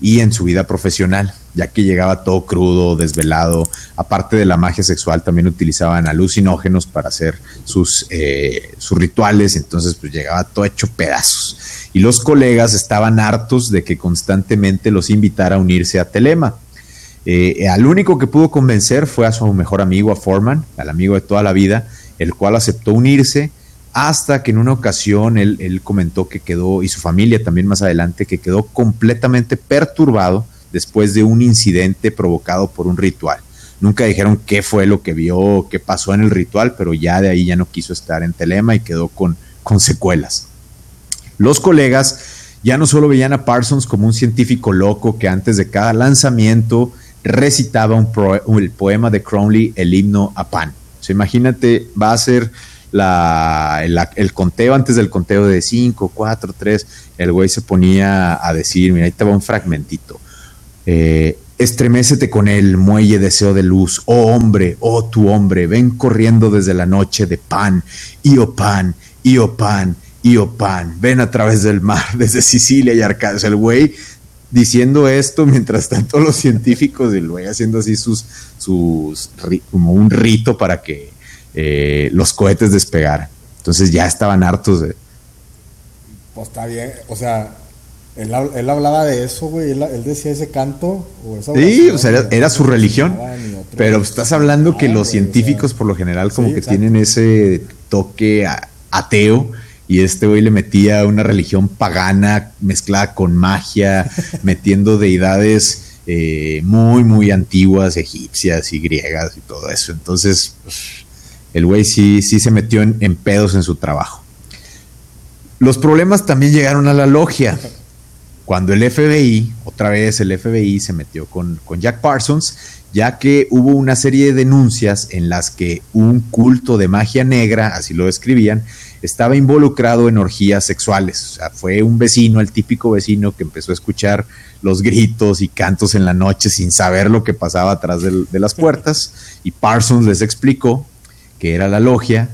y en su vida profesional, ya que llegaba todo crudo, desvelado. Aparte de la magia sexual, también utilizaban alucinógenos para hacer sus, eh, sus rituales, entonces pues llegaba todo hecho pedazos. Y los colegas estaban hartos de que constantemente los invitara a unirse a Telema. Eh, al único que pudo convencer fue a su mejor amigo, a Foreman, al amigo de toda la vida, el cual aceptó unirse hasta que en una ocasión él, comentó que quedó, y su familia también más adelante, que quedó completamente perturbado después de un incidente provocado por un ritual. Nunca dijeron qué fue lo que vio, qué pasó en el ritual, pero ya de ahí ya no quiso estar en Telema y quedó con, con secuelas. Los colegas ya no solo veían a Parsons como un científico loco que antes de cada lanzamiento recitaba el poema de Crowley, el himno a Pan. O sea, imagínate, va a ser la, el, conteo antes del conteo de 5, 4, 3, el güey se ponía a decir, mira, ahí te va un fragmentito. Eh, Estremecete con el muelle deseo de luz, oh hombre, oh tu hombre, ven corriendo desde la noche de pan, y oh pan, y oh pan, y oh pan, ven a través del mar, desde Sicilia y Arcadia. el güey diciendo esto mientras tanto los científicos, el güey haciendo así sus, sus, como un rito para que eh, los cohetes despegaran. Entonces ya estaban hartos de... Pues está bien, o sea, él, él hablaba de eso, güey, él, él, decía ese canto. O esa sí, o sea, era, era su religión. Pero estás hablando que los científicos por lo general como sí, que exacto. tienen ese toque ateo y este güey le metía una religión pagana mezclada con magia, metiendo deidades eh, muy, muy antiguas, egipcias y griegas y todo eso. Entonces, pues, el güey sí, sí se metió en, pedos en su trabajo. Los problemas también llegaron a la logia. Cuando el FBI, otra vez el FBI se metió con, con Jack Parsons, ya que hubo una serie de denuncias en las que un culto de magia negra, así lo describían, estaba involucrado en orgías sexuales. O sea, fue un vecino, el típico vecino que empezó a escuchar los gritos y cantos en la noche sin saber lo que pasaba atrás de las puertas. Y Parsons les explicó que era la logia,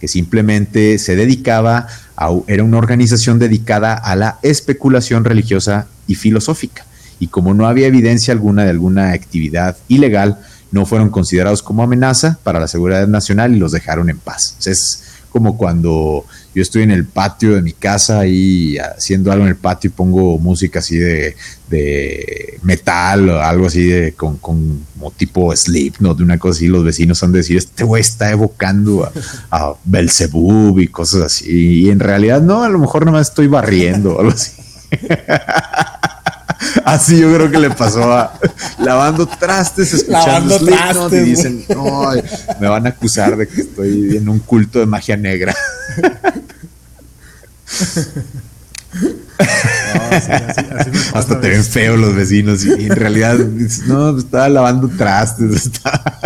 que simplemente se dedicaba a, era una organización dedicada a la especulación religiosa y filosófica. Y como no había evidencia alguna de alguna actividad ilegal, no fueron considerados como amenaza para la seguridad nacional y los dejaron en paz. Entonces, es como cuando yo estoy en el patio de mi casa y haciendo algo en el patio y pongo música así de, de metal o algo así de con, con como tipo. De una cosa así, los vecinos han de decir, este güey está evocando a, a Belzebub y cosas así. Y en realidad no, a lo mejor nomás estoy barriendo o algo así. Así yo creo que le pasó a lavando trastes, escuchando trastes, y dicen, no, me van a acusar de que estoy en un culto de magia negra. Hasta te ven feo los vecinos y, en realidad no, estaba lavando trastes, estaba,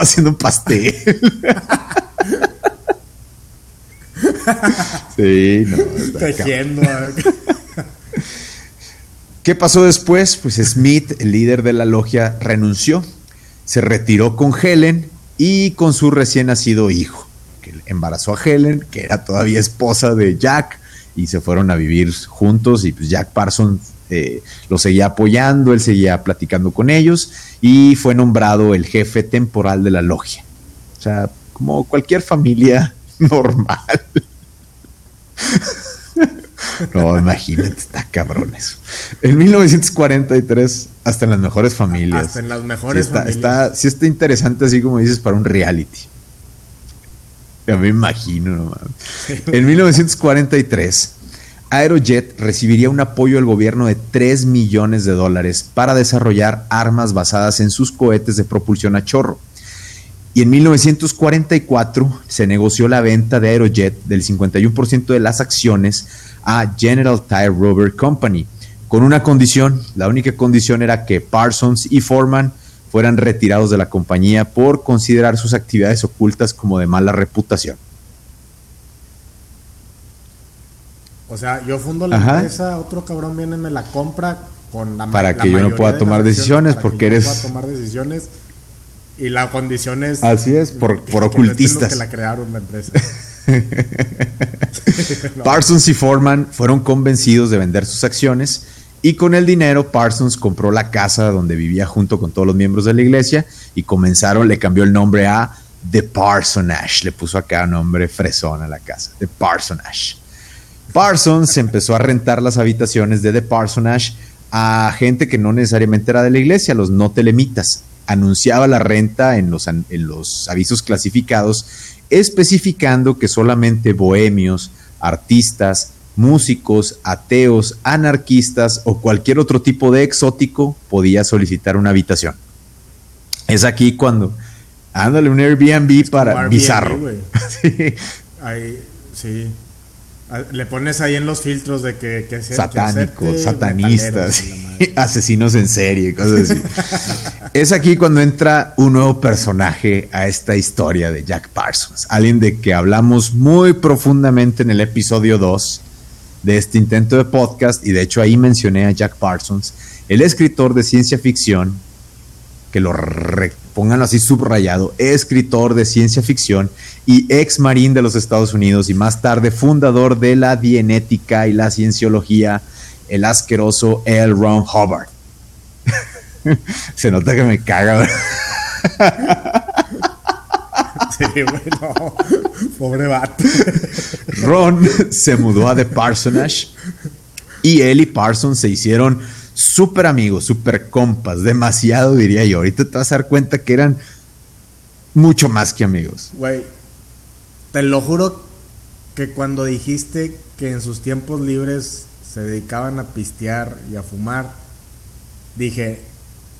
haciendo un pastel. sí, no. Tejiendo. ¿Qué pasó después? Pues Smith, el líder de la logia, renunció, se retiró con Helen y con su recién nacido hijo, que embarazó a Helen, que era todavía esposa de Jack, y se fueron a vivir juntos y pues Jack Parsons eh, lo seguía apoyando, él seguía platicando con ellos y fue nombrado el jefe temporal de la logia. O sea, como cualquier familia normal. No, imagínate, está cabrón eso. En 1943, hasta en las mejores familias. Hasta en las mejores está, familias. Está, sí está interesante, así como dices, para un reality. Ya me imagino, no En 1943, Aerojet recibiría un apoyo del gobierno de 3 millones de dólares para desarrollar armas basadas en sus cohetes de propulsión a chorro. Y en 1944 se negoció la venta de Aerojet del 51% de las acciones a General Tire Rubber Company, con una condición, la única condición era que Parsons y Foreman fueran retirados de la compañía por considerar sus actividades ocultas como de mala reputación. O sea, yo fundo la empresa, otro cabrón viene y me la compra con la Para que yo no pueda tomar decisiones, porque eres... No tomar decisiones y la condición es... Así es, por, por ocultistas. Que la crearon la empresa. Parsons y Foreman fueron convencidos de vender sus acciones y con el dinero Parsons compró la casa donde vivía junto con todos los miembros de la iglesia y comenzaron, le cambió el nombre a The Parsonage, le puso acá nombre fresón a la casa, The Parsonage. Parsons empezó a rentar las habitaciones de The Parsonage a gente que no necesariamente era de la iglesia, los no telemitas. Anunciaba la renta en los, en los avisos clasificados especificando que solamente bohemios, artistas, músicos, ateos, anarquistas o cualquier otro tipo de exótico podía solicitar una habitación. Es aquí cuando, ándale un Airbnb para bizarro. sí. sí. Le pones ahí en los filtros de que, que satánicos, satanistas, asesinos en serie, cosas así. es aquí cuando entra un nuevo personaje a esta historia de Jack Parsons, alguien de que hablamos muy profundamente en el episodio 2 de este intento de podcast y de hecho ahí mencioné a Jack Parsons, el escritor de ciencia ficción, que lo pongan así subrayado, escritor de ciencia ficción y ex marín de los Estados Unidos y más tarde fundador de la dienética y la cienciología, el asqueroso L. Ron Hubbard. Se nota que me caga. sí, bueno, pobre vato. Ron se mudó a The Parsonage y él y Parsons se hicieron súper amigos, súper compas, demasiado diría yo. Ahorita te vas a dar cuenta que eran mucho más que amigos. Güey, te lo juro que cuando dijiste que en sus tiempos libres se dedicaban a pistear y a fumar, dije,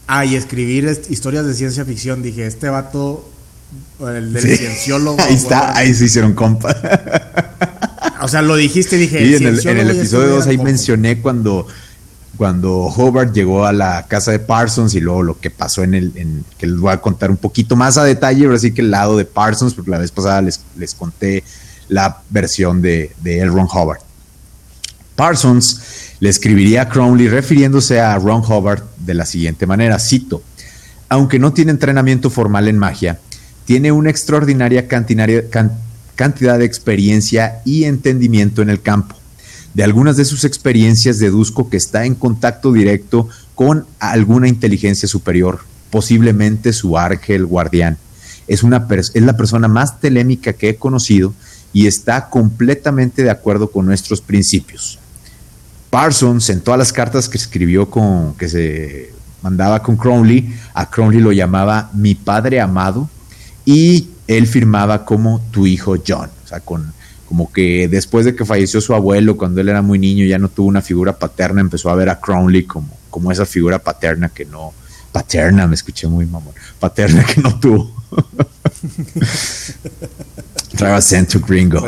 ah, y escribir historias de ciencia ficción, dije, este vato, el del cienciólogo. Ahí está, ahí se hicieron compas. O sea, lo dijiste, dije. Sí, en el, en el episodio 2 ahí mencioné cuando cuando Hobart llegó a la casa de Parsons y luego lo que pasó en el, en, que les voy a contar un poquito más a detalle, pero sí que el lado de Parsons, porque la vez pasada les, les conté la versión de, de L. Ron Hobart. Parsons le escribiría a Crowley refiriéndose a Ron Hobart de la siguiente manera, cito, aunque no tiene entrenamiento formal en magia, tiene una extraordinaria cantidad de experiencia y entendimiento en el campo de algunas de sus experiencias deduzco que está en contacto directo con alguna inteligencia superior, posiblemente su ángel guardián. Es, una es la persona más telémica que he conocido y está completamente de acuerdo con nuestros principios. Parsons, en todas las cartas que escribió con, que se mandaba con Crowley, a Crowley lo llamaba mi padre amado y él firmaba como tu hijo John, o sea, con, como que después de que falleció su abuelo, cuando él era muy niño, ya no tuvo una figura paterna, empezó a ver a Crowley como, como esa figura paterna que no, paterna, me escuché muy mamón, paterna que no tuvo. Trae acento gringo.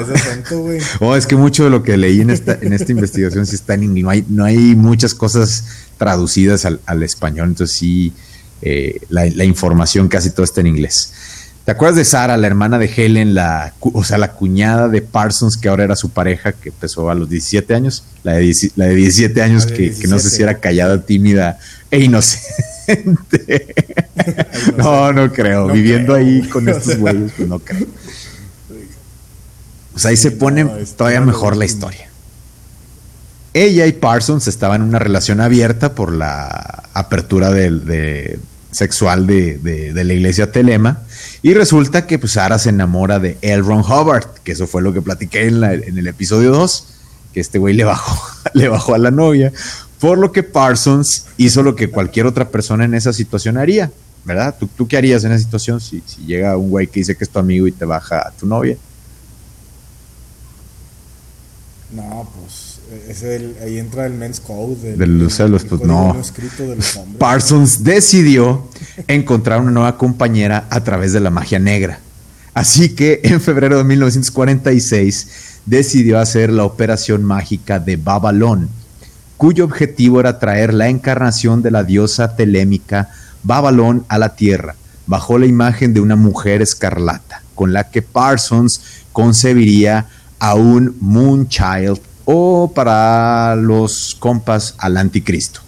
oh, es que mucho de lo que leí en esta, en esta investigación sí está en inglés. No hay, no hay muchas cosas traducidas al, al español, entonces sí, eh, la, la, información casi todo está en inglés. ¿Te acuerdas de Sara, la hermana de Helen, la, o sea, la cuñada de Parsons, que ahora era su pareja, que empezó a los 17 años? La de, la de 17 años, que, que, no sé si era callada, tímida e inocente. no, no creo. Viviendo ahí con estos güeyes, pues no creo. Pues ahí se pone todavía mejor la historia. Ella y Parsons estaban en una relación abierta por la apertura de, sexual de, la iglesia Telema. Y resulta que pues, Sara se enamora de L. Ron que eso fue lo que platiqué en, en el episodio 2, que este güey le bajó, le bajó a la novia. Por lo que Parsons hizo lo que cualquier otra persona en esa situación haría, ¿verdad? ¿Tú, tú qué harías en esa situación si, si llega un güey que dice que es tu amigo y te baja a tu novia? No, pues es el, ahí entra el men's code. de los celos, pues no. Parsons decidió encontrar una nueva compañera a través de la magia negra. Así que en febrero de 1946 decidió hacer la operación mágica de Babalón, cuyo objetivo era traer la encarnación de la diosa telémica Babalón a la tierra, bajo la imagen de una mujer escarlata, con la que Parsons concebiría a un Moonchild o para los compas al anticristo.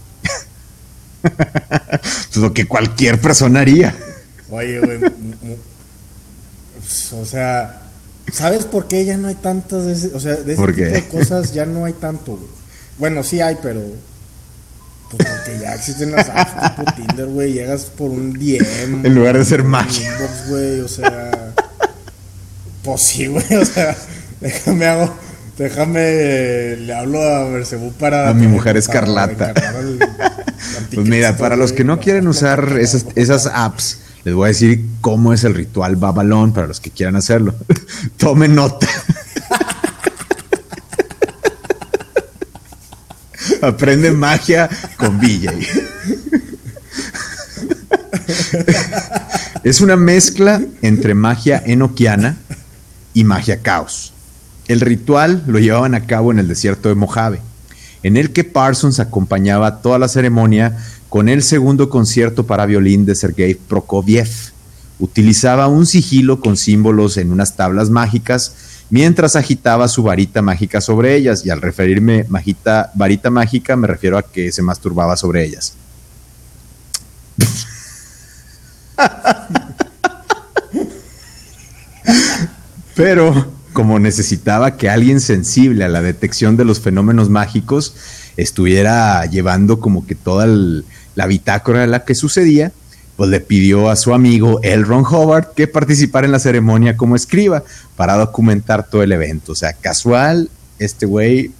lo que cualquier persona haría. Oye, güey. o sea, ¿sabes por qué ya no hay tantas o sea, de ese tipo de cosas ya no hay tanto, Bueno, sí hay, pero pues porque ya existen las apps tipo Tinder, güey, llegas por un DM en lugar de ser magia. güey, o sea, pues sí, güey, o sea, Déjame hago. Déjame, le hablo a Mercebú para. A mi mujer escarlata. pues mira, para los que no quieren usar esas, esas apps, les voy a decir cómo es el ritual Babalón para los que quieran hacerlo. Tomen nota. Aprende magia con Villa. es una mezcla entre magia enoquiana y magia caos. El ritual lo llevaban a cabo en el desierto de Mojave, en el que Parsons acompañaba toda la ceremonia con el segundo concierto para violín de Sergei Prokofiev. Utilizaba un sigilo con símbolos en unas tablas mágicas mientras agitaba su varita mágica sobre ellas, y al referirme varita mágica me refiero a que se masturbaba sobre ellas. Pero como necesitaba que alguien sensible a la detección de los fenómenos mágicos estuviera llevando como que toda la bitácora de la que sucedía, pues le pidió a su amigo El Ron Howard que participara en la ceremonia como escriba para documentar todo el evento. O sea, casual, este güey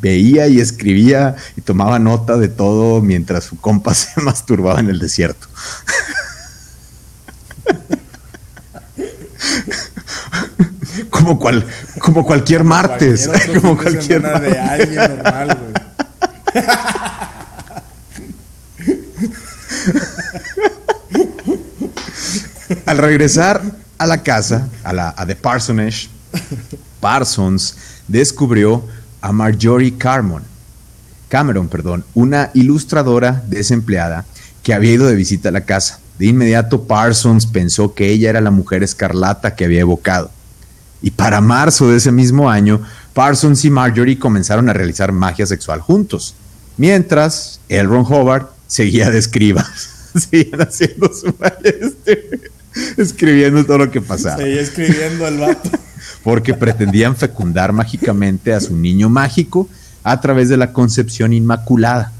veía y escribía y tomaba nota de todo mientras su compa se masturbaba en el desierto. Como cual como cualquier martes, como cualquier de alguien normal, Al regresar a la casa, a la a The Parsonage, Parsons descubrió a Marjorie Carmon, Cameron, perdón, una ilustradora desempleada que había ido de visita a la casa. De inmediato Parsons pensó que ella era la mujer escarlata que había evocado. Y para marzo de ese mismo año, Parsons y Marjorie comenzaron a realizar magia sexual juntos, mientras L. Ron Howard seguía de escriba. Seguían haciendo su este, escribiendo todo lo que pasaba. Seguía escribiendo el vato. Porque pretendían fecundar mágicamente a su niño mágico a través de la concepción inmaculada.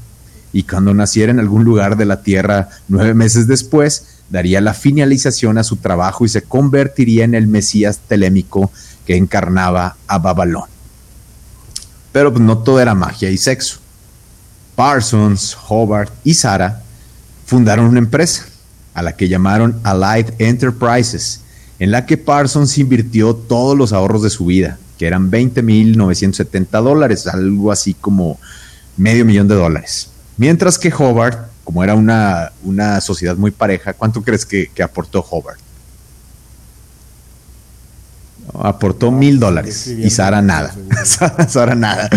Y cuando naciera en algún lugar de la tierra nueve meses después, daría la finalización a su trabajo y se convertiría en el Mesías telémico que encarnaba a Babalón. Pero pues, no todo era magia y sexo. Parsons, Hobart y Sara fundaron una empresa a la que llamaron Allied Enterprises, en la que Parsons invirtió todos los ahorros de su vida, que eran 20.970 dólares, algo así como medio millón de dólares. Mientras que Hobart como era una, una sociedad muy pareja, ¿cuánto crees que, aportó Hobart? aportó mil dólares y Sara nada. Sara nada.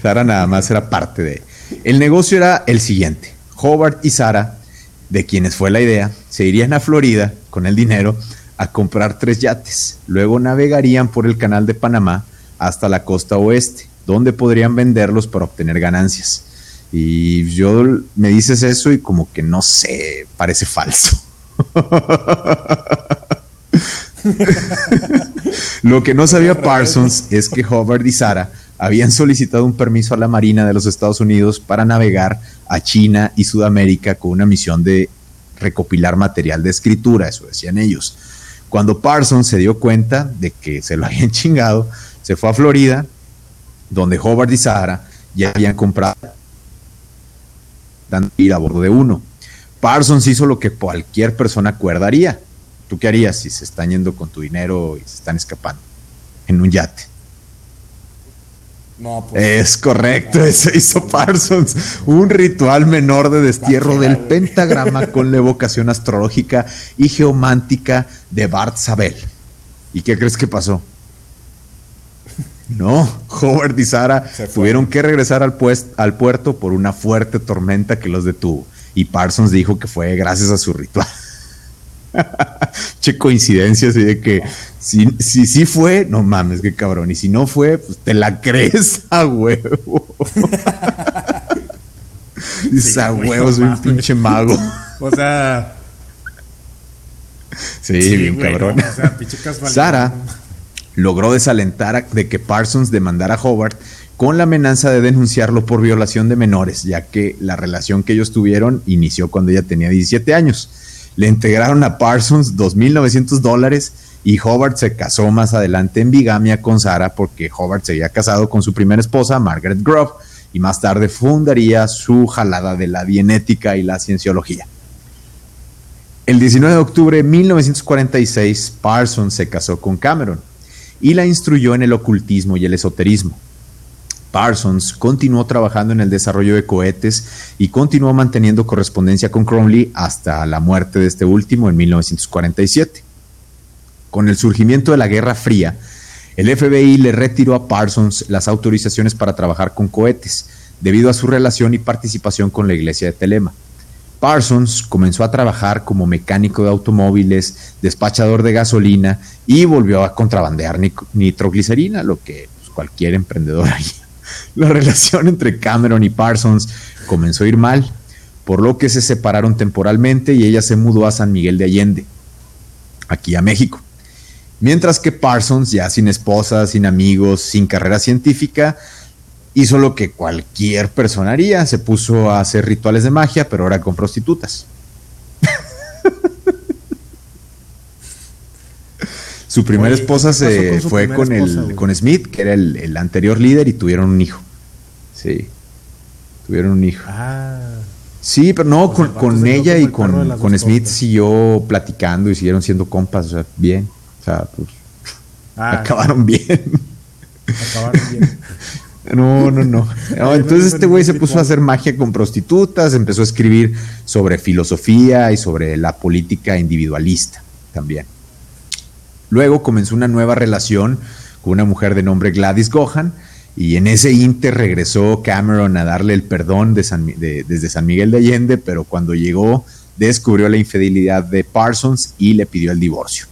Sara nada más era parte de. El negocio era el siguiente: Howard y Sara, de quienes fue la idea, se irían a Florida con el dinero a comprar tres yates. Luego navegarían por el canal de Panamá hasta la costa oeste, donde podrían venderlos para obtener ganancias. Y yo me dices eso y como que no sé, parece falso. Lo que no sabía Parsons es que Howard y Sara habían solicitado un permiso a la Marina de los Estados Unidos para navegar a China y Sudamérica con una misión de recopilar material de escritura, eso decían ellos. Cuando Parsons se dio cuenta de que se lo habían chingado, se fue a Florida, donde Howard y Sara ya habían comprado ir a bordo de uno. Parsons hizo lo que cualquier persona acuerdaría. ¿Tú qué harías si se están yendo con tu dinero y se están escapando en un yate? No, pues, es correcto, eso hizo Parsons. Un ritual menor de destierro del pentagrama con la evocación astrológica y geomántica de Bart Sabel. ¿Y qué crees que pasó? No, Howard y Sara tuvieron que regresar al, al puerto por una fuerte tormenta que los detuvo. Y Parsons dijo que fue gracias a su ritual. che coincidencia, así de que si, si fue, no mames, qué cabrón. Y si no fue, pues te la crees a huevo. Dices a huevo, soy un pinche mago. O sea. Sí, bien cabrón. Sara logró desalentar de que Parsons demandara a Howard con la amenaza de denunciarlo por violación de menores, ya que la relación que ellos tuvieron inició cuando ella tenía 17 años. Le integraron a Parsons 2.900 dólares y Howard se casó más adelante en bigamia con Sara porque Howard se había casado con su primera esposa, Margaret Grove, y más tarde fundaría su jalada de la dienética y la cienciología. El 19 de octubre de 1946, Parsons se casó con Cameron y la instruyó en el ocultismo y el esoterismo. Parsons continuó trabajando en el desarrollo de cohetes y continuó manteniendo correspondencia con Crowley hasta la muerte de este último en 1947. Con el surgimiento de la Guerra Fría, el FBI le retiró a Parsons las autorizaciones para trabajar con cohetes, debido a su relación y participación con la iglesia de Telema. Parsons comenzó a trabajar como mecánico de automóviles, despachador de gasolina y volvió a contrabandear nitroglicerina, lo que pues, cualquier emprendedor haría. La relación entre Cameron y Parsons comenzó a ir mal, por lo que se separaron temporalmente y ella se mudó a San Miguel de Allende, aquí a México. Mientras que Parsons, ya sin esposa, sin amigos, sin carrera científica, hizo lo que cualquier persona haría, se puso a hacer rituales de magia, pero ahora con prostitutas. Su primera esposa se fue con el con Smith, que era el, anterior líder, y tuvieron un hijo. Sí. Tuvieron un hijo. Ah. Sí, pero no, con, ella y con, con Smith siguió platicando y siguieron siendo compas, o sea, bien. O sea, pues. Ah, acabaron bien. Acabaron bien. No, no, no. entonces este güey se puso a hacer magia con prostitutas, empezó a escribir sobre filosofía y sobre la política individualista también. Luego comenzó una nueva relación con una mujer de nombre Gladys Gohan y en ese inter regresó Cameron a darle el perdón desde San Miguel de Allende, pero cuando llegó descubrió la infidelidad de Parsons y le pidió el divorcio.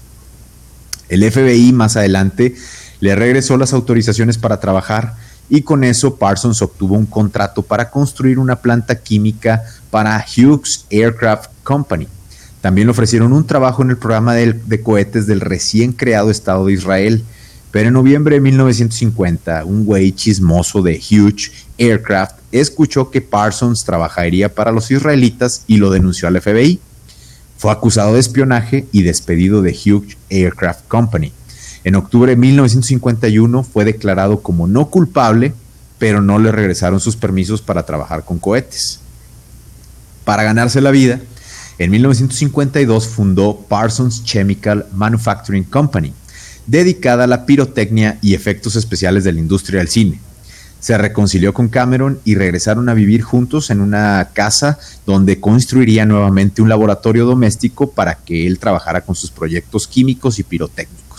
El FBI más adelante le regresó las autorizaciones para trabajar y con eso Parsons obtuvo un contrato para construir una planta química para Hughes Aircraft Company. También le ofrecieron un trabajo en el programa de, cohetes del recién creado Estado de Israel. Pero en noviembre de 1950, un güey chismoso de Hughes Aircraft escuchó que Parsons trabajaría para los israelitas y lo denunció al FBI. Fue acusado de espionaje y despedido de Hughes Aircraft Company. En octubre de 1951 fue declarado como no culpable, pero no le regresaron sus permisos para trabajar con cohetes. Para ganarse la vida, en 1952 fundó Parsons Chemical Manufacturing Company, dedicada a la pirotecnia y efectos especiales de la industria del cine. Se reconcilió con Cameron y regresaron a vivir juntos en una casa donde construiría nuevamente un laboratorio doméstico para que él trabajara con sus proyectos químicos y pirotécnicos.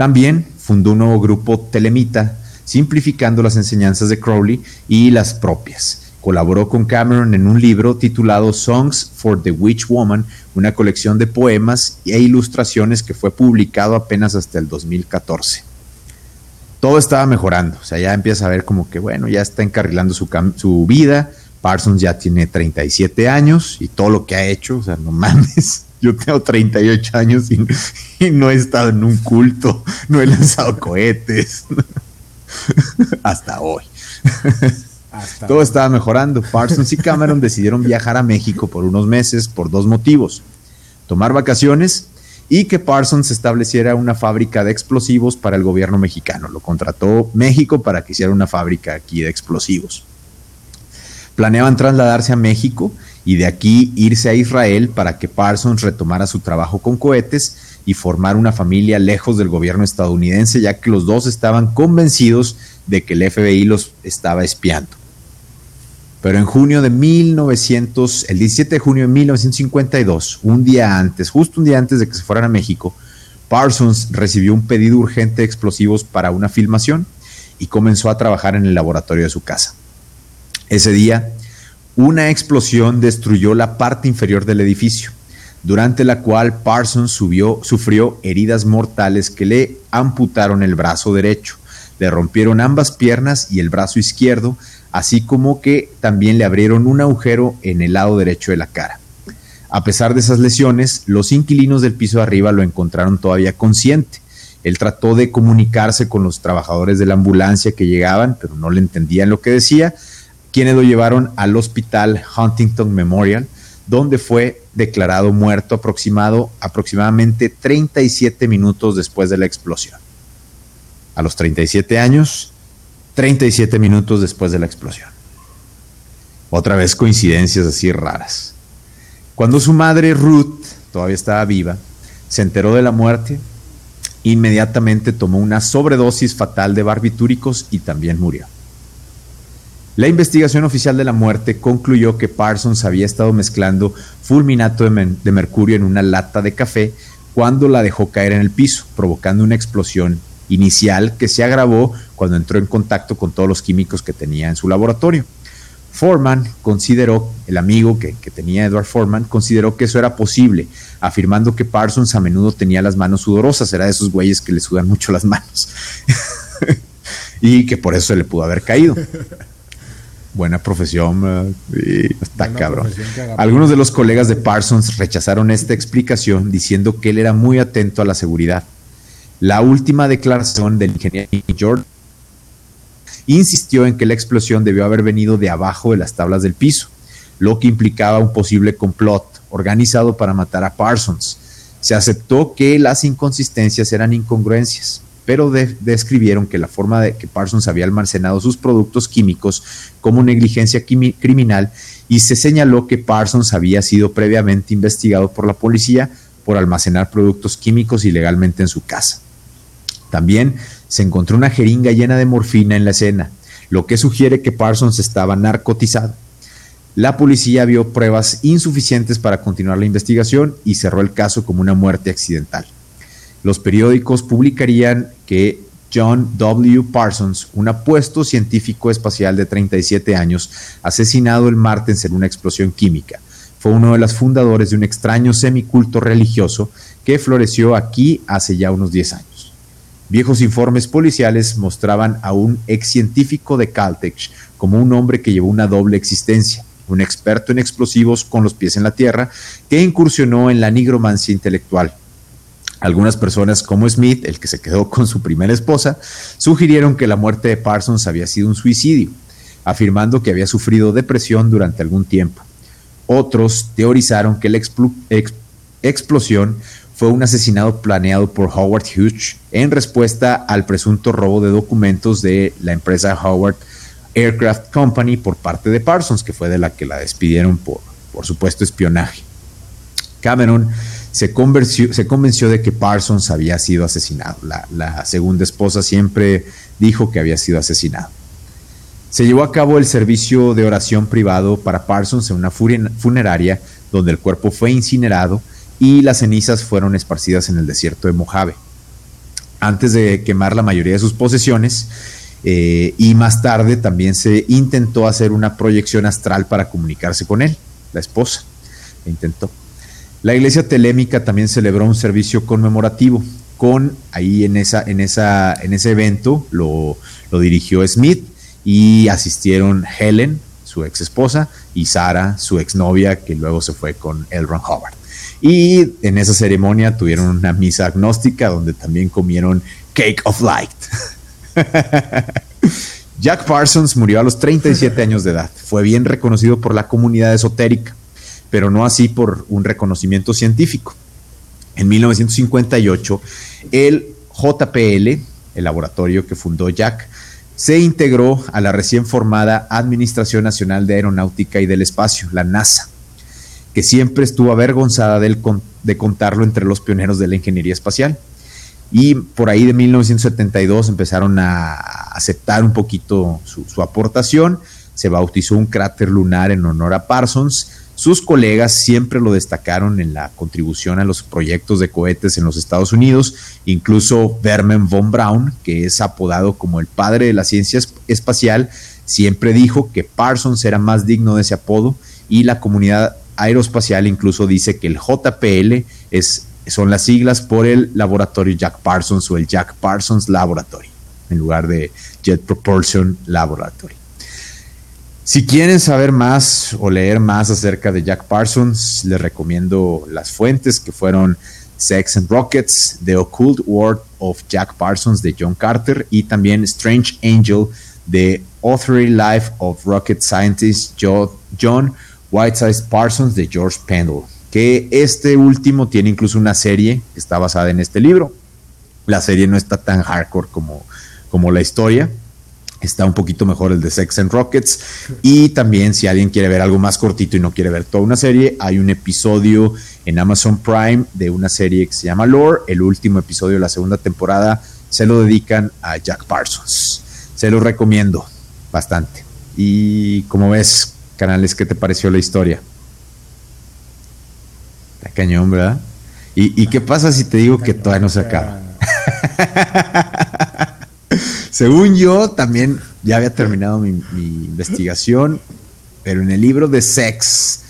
También fundó un nuevo grupo Telemita, simplificando las enseñanzas de Crowley y las propias. Colaboró con Cameron en un libro titulado Songs for the Witch Woman, una colección de poemas e ilustraciones que fue publicado apenas hasta el 2014. Todo estaba mejorando, o sea, ya empieza a ver como que, bueno, ya está encarrilando su, su vida, Parsons ya tiene 37 años y todo lo que ha hecho, o sea, no mames. Yo tengo 38 años y, no he estado en un culto, no he lanzado cohetes. Hasta hoy. Todo estaba mejorando. Parsons y Cameron decidieron viajar a México por unos meses por dos motivos. Tomar vacaciones y que Parsons estableciera una fábrica de explosivos para el gobierno mexicano. Lo contrató México para que hiciera una fábrica aquí de explosivos. Planeaban trasladarse a México y de aquí irse a Israel para que Parsons retomara su trabajo con cohetes y formar una familia lejos del gobierno estadounidense, ya que los dos estaban convencidos de que el FBI los estaba espiando. Pero en junio de 1900, el 17 de junio de 1952, un día antes, justo un día antes de que se fueran a México, Parsons recibió un pedido urgente de explosivos para una filmación y comenzó a trabajar en el laboratorio de su casa. Ese día, una explosión destruyó la parte inferior del edificio, durante la cual Parsons sufrió heridas mortales que le amputaron el brazo derecho, le rompieron ambas piernas y el brazo izquierdo, así como que también le abrieron un agujero en el lado derecho de la cara. A pesar de esas lesiones, los inquilinos del piso de arriba lo encontraron todavía consciente. Él trató de comunicarse con los trabajadores de la ambulancia que llegaban, pero no le entendían lo que decía, quienes lo llevaron al hospital Huntington Memorial, donde fue declarado muerto aproximado, aproximadamente 37 minutos después de la explosión. A los 37 años, 37 minutos después de la explosión. Otra vez coincidencias así raras. Cuando su madre Ruth todavía estaba viva, se enteró de la muerte, inmediatamente tomó una sobredosis fatal de barbitúricos y también murió. La investigación oficial de la muerte concluyó que Parsons había estado mezclando fulminato de, mercurio en una lata de café cuando la dejó caer en el piso, provocando una explosión inicial que se agravó cuando entró en contacto con todos los químicos que tenía en su laboratorio. Foreman consideró, el amigo que, que, tenía Edward Foreman, consideró que eso era posible, afirmando que Parsons a menudo tenía las manos sudorosas, era de esos güeyes que le sudan mucho las manos, y que por eso se le pudo haber caído buena profesión, está cabrón. Algunos de los colegas de Parsons rechazaron esta explicación diciendo que él era muy atento a la seguridad. La última declaración del ingeniero George insistió en que la explosión debió haber venido de abajo de las tablas del piso, lo que implicaba un posible complot organizado para matar a Parsons. Se aceptó que las inconsistencias eran incongruencias pero describieron que la forma de que Parsons había almacenado sus productos químicos como negligencia criminal y se señaló que Parsons había sido previamente investigado por la policía por almacenar productos químicos ilegalmente en su casa. También se encontró una jeringa llena de morfina en la escena, lo que sugiere que Parsons estaba narcotizado. La policía vio pruebas insuficientes para continuar la investigación y cerró el caso como una muerte accidental los periódicos publicarían que John W. Parsons, un apuesto científico espacial de 37 años, asesinado el martes en una explosión química. Fue uno de los fundadores de un extraño semiculto religioso que floreció aquí hace ya unos 10 años. Viejos informes policiales mostraban a un ex científico de Caltech como un hombre que llevó una doble existencia, un experto en explosivos con los pies en la tierra, que incursionó en la nigromancia intelectual algunas personas como Smith, el que se quedó con su primera esposa, sugirieron que la muerte de Parsons había sido un suicidio, afirmando que había sufrido depresión durante algún tiempo. Otros teorizaron que la explosión fue un asesinato planeado por Howard Hughes en respuesta al presunto robo de documentos de la empresa Howard Aircraft Company por parte de Parsons, que fue de la que la despidieron por, por supuesto, espionaje. Cameron se, convenció de que Parsons había sido asesinado. La, segunda esposa siempre dijo que había sido asesinado. Se llevó a cabo el servicio de oración privado para Parsons en una funeraria donde el cuerpo fue incinerado y las cenizas fueron esparcidas en el desierto de Mojave. antes de quemar la mayoría de sus posesiones. Eh, y más tarde también se intentó hacer una proyección astral para comunicarse con él, la esposa. intentó. La iglesia telémica también celebró un servicio conmemorativo con ahí en esa en en ese evento lo, dirigió Smith y asistieron Helen, su ex esposa, y Sara, su exnovia, que luego se fue con L. Ron Howard. Y en esa ceremonia tuvieron una misa agnóstica donde también comieron Cake of Light. Jack Parsons murió a los 37 años de edad. Fue bien reconocido por la comunidad esotérica, pero no así por un reconocimiento científico. En 1958, el JPL, el laboratorio que fundó Jack, se integró a la recién formada Administración Nacional de Aeronáutica y del Espacio, la NASA, que siempre estuvo avergonzada de contarlo entre los pioneros de la ingeniería espacial. Y por ahí de 1972 empezaron a aceptar un poquito su, su aportación. Se bautizó un cráter lunar en honor a Parsons sus colegas siempre lo destacaron en la contribución a los proyectos de cohetes en los Estados Unidos, incluso Berman von Braun, que es apodado como el padre de la ciencia espacial, siempre dijo que Parsons era más digno de ese apodo y la comunidad aeroespacial incluso dice que el JPL es, son las siglas por el laboratorio Jack Parsons o el Jack Parsons Laboratory, en lugar de Jet Propulsion Laboratory. Si quieren saber más o leer más acerca de Jack Parsons, les recomiendo las fuentes que fueron Sex and Rockets, The Occult World of Jack Parsons de John Carter y también Strange Angel de Authority Life of Rocket Scientist John Whiteside Parsons de George Pendle, que este último tiene incluso una serie que está basada en este libro. La serie no está tan hardcore como, como la historia, Está un poquito mejor el de Sex and Rockets. Y también, si alguien quiere ver algo más cortito y no quiere ver toda una serie, hay un episodio en Amazon Prime de una serie que se llama Lore. El último episodio de la segunda temporada se lo dedican a Jack Parsons. Se lo recomiendo bastante. Y como ves, canales, ¿qué te pareció la historia? Está cañón, ¿verdad? ¿Y, ¿Y, qué pasa si te digo que todavía no se acaba? Según yo, también ya había terminado mi, investigación, pero en el libro de Sex,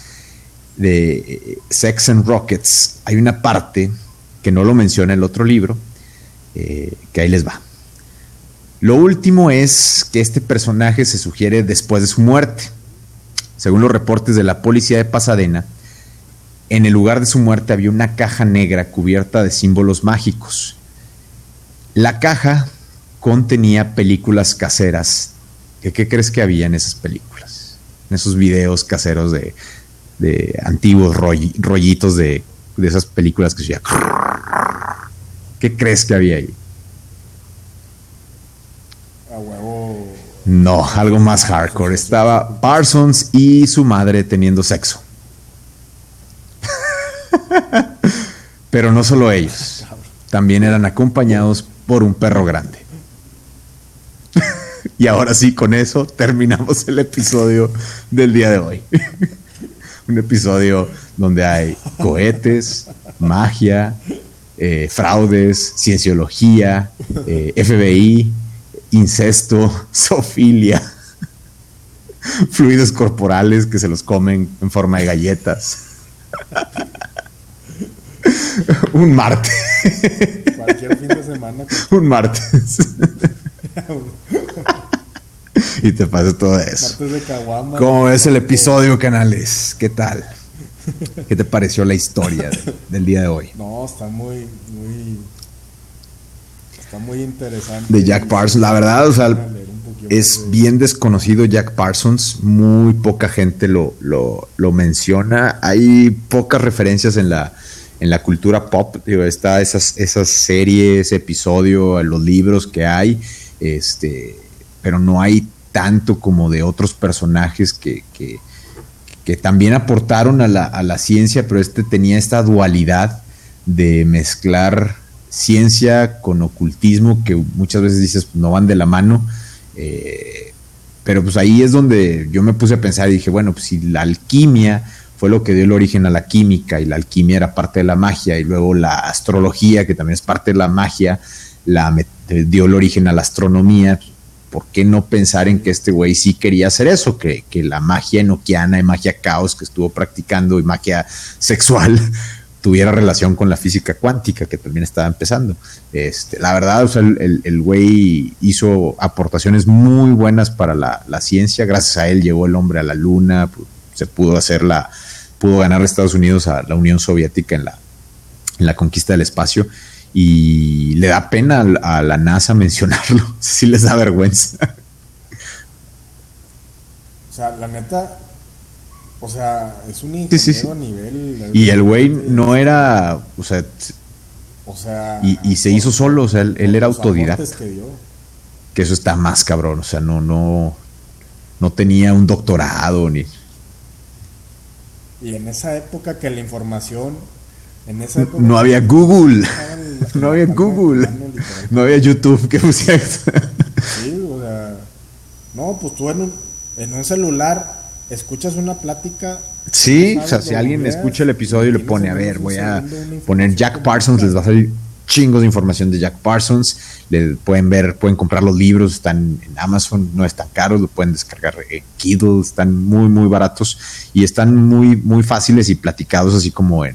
de eh, Sex and Rockets, hay una parte que no lo menciona el otro libro, eh, que ahí les va. Lo último es que este personaje se sugiere después de su muerte. Según los reportes de la policía de Pasadena, en el lugar de su muerte había una caja negra cubierta de símbolos mágicos. La caja contenía películas caseras. ¿Qué, qué crees que había en esas películas? En esos videos caseros de, antiguos rollitos de, esas películas que se. ¿Qué crees que había ahí? A huevo. No, algo más hardcore. Estaba Parsons y su madre teniendo sexo. Pero no solo ellos. También eran acompañados por un perro grande. Y ahora sí, con eso terminamos el episodio del día de hoy. Un episodio donde hay cohetes, magia, eh, fraudes, cienciología, eh, FBI, incesto, sofilia, fluidos corporales que se los comen en forma de galletas. Un martes. Cualquier fin de semana. Un martes. y te pasa todo eso. ¿Cómo ves el episodio, canales? ¿Qué tal? ¿Qué te pareció la historia del día de hoy? No, está muy, muy. Está muy interesante. De Jack Parsons, la verdad, o sea, es bien desconocido Jack Parsons. Muy poca gente lo, lo, lo menciona. Hay pocas referencias en la, en la cultura pop. Digo, está esas, esas series, episodio, los libros que hay. Este, pero no hay tanto como de otros personajes que, que, también aportaron a la, a la, ciencia, pero este tenía esta dualidad de mezclar ciencia con ocultismo, que muchas veces dices pues, no van de la mano. Eh, pero pues ahí es donde yo me puse a pensar y dije, bueno, pues si la alquimia fue lo que dio el origen a la química y la alquimia era parte de la magia y luego la astrología, que también es parte de la magia, la, dio el origen a la astronomía, ¿por qué no pensar en que este güey sí quería hacer eso? Que, que la magia enoquiana y magia caos que estuvo practicando y magia sexual tuviera relación con la física cuántica que también estaba empezando. Este, la verdad, o sea, el, güey hizo aportaciones muy buenas para la, ciencia. Gracias a él llegó el hombre a la luna, se pudo hacer la, pudo ganar Estados Unidos a la Unión Soviética en la, en la conquista del espacio. Y le da pena a, la NASA mencionarlo. Sí les da vergüenza. O sea, la neta, o sea, es un ingeniero a nivel. Y el güey no era, o sea, o sea y, se hizo solo, o sea, él, era autodidacta. Que, que, eso está más cabrón, o sea, no, no, no tenía un doctorado ni. Y en esa época que la información, en esa época no había Google, no había Google, no había YouTube que pusiera. sí, o sea, no, pues tú en un, en un celular escuchas una plática. Sí, o sea, si alguien escucha el episodio y le pone, a ver, voy a poner Jack Parsons, les va a salir chingos de información de Jack Parsons. Le pueden ver, pueden comprar los libros, están en Amazon, no están caros, lo pueden descargar en Kindle, están muy, muy baratos y están muy, muy fáciles y platicados así como en,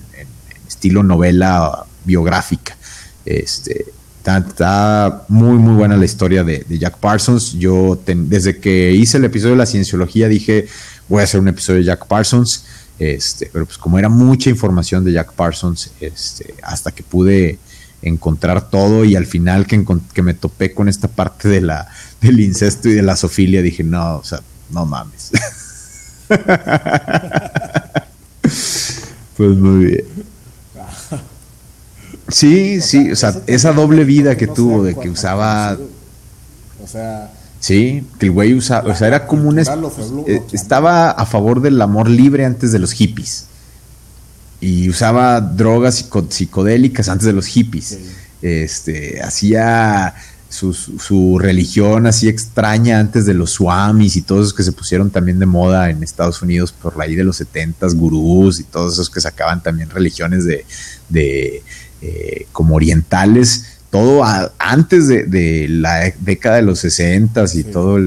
estilo novela biográfica. Este, Está, muy, muy buena la historia de, Jack Parsons. Yo, desde que hice el episodio de la cienciología, dije, voy a hacer un episodio de Jack Parsons. Este, pero pues como era mucha información de Jack Parsons, este, hasta que pude encontrar todo y al final que, que me topé con esta parte de la, del incesto y de la sofilia, dije, no, o sea, no mames. pues muy bien. Sí, sí, o sea, esa doble vida que tuvo de que usaba... O sea, Sí, que el güey usaba, o sea, era como un... Eh, estaba a favor del amor libre antes de los hippies. Y usaba drogas psicodélicas antes de los hippies. Este, hacía su, religión así extraña antes de los swamis y todos esos que se pusieron también de moda en Estados Unidos por ahí de los setentas, gurús y todos esos que sacaban también religiones de, de eh, como orientales todo antes de, la década de los 60 y toda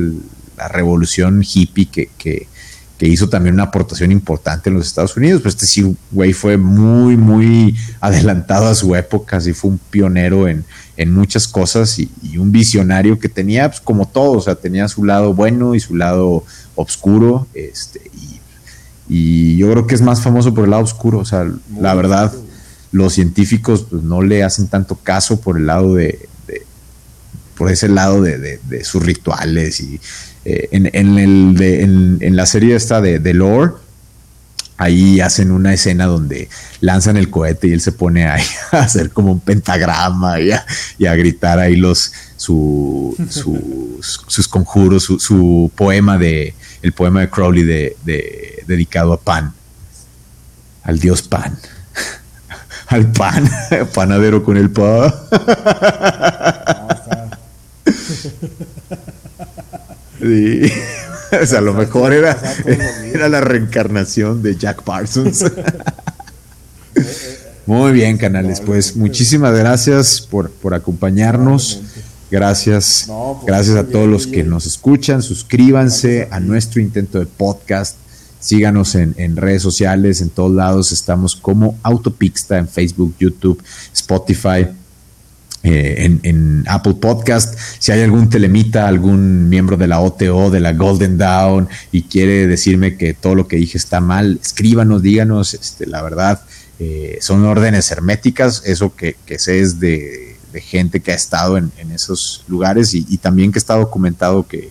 la revolución hippie que, que, hizo también una aportación importante en los Estados Unidos. Pero este sí, güey, fue muy, muy adelantado a su época, sí fue un pionero en, muchas cosas y, un visionario que tenía, pues, como todo, o sea, tenía su lado bueno y su lado oscuro, este, y, yo creo que es más famoso por el lado oscuro, o sea, la verdad los científicos pues, no le hacen tanto caso por el lado de, por ese lado de, sus rituales y eh, en, el en, la serie esta de, de Lore ahí hacen una escena donde lanzan el cohete y él se pone ahí a hacer como un pentagrama y a, gritar ahí los su, sus conjuros, su, poema de el poema de Crowley de, dedicado a Pan, al dios Pan al pan, panadero con el pan. Sí. O sea, a lo mejor era, era la reencarnación de Jack Parsons. Muy bien, canales. Pues muchísimas gracias por, por acompañarnos. Gracias. Pues, gracias a todos los que nos escuchan. Suscríbanse a nuestro intento de podcast Síganos en, redes sociales, en todos lados. Estamos como Autopixta en Facebook, YouTube, Spotify. Eh, en, Apple Podcast. Si hay algún telemita, algún miembro de la OTO, de la Golden Dawn, y quiere decirme que todo lo que dije está mal, escríbanos, díganos. Este, la verdad, eh, son órdenes herméticas. Eso que, sé es de, gente que ha estado en, esos lugares y, también que está documentado que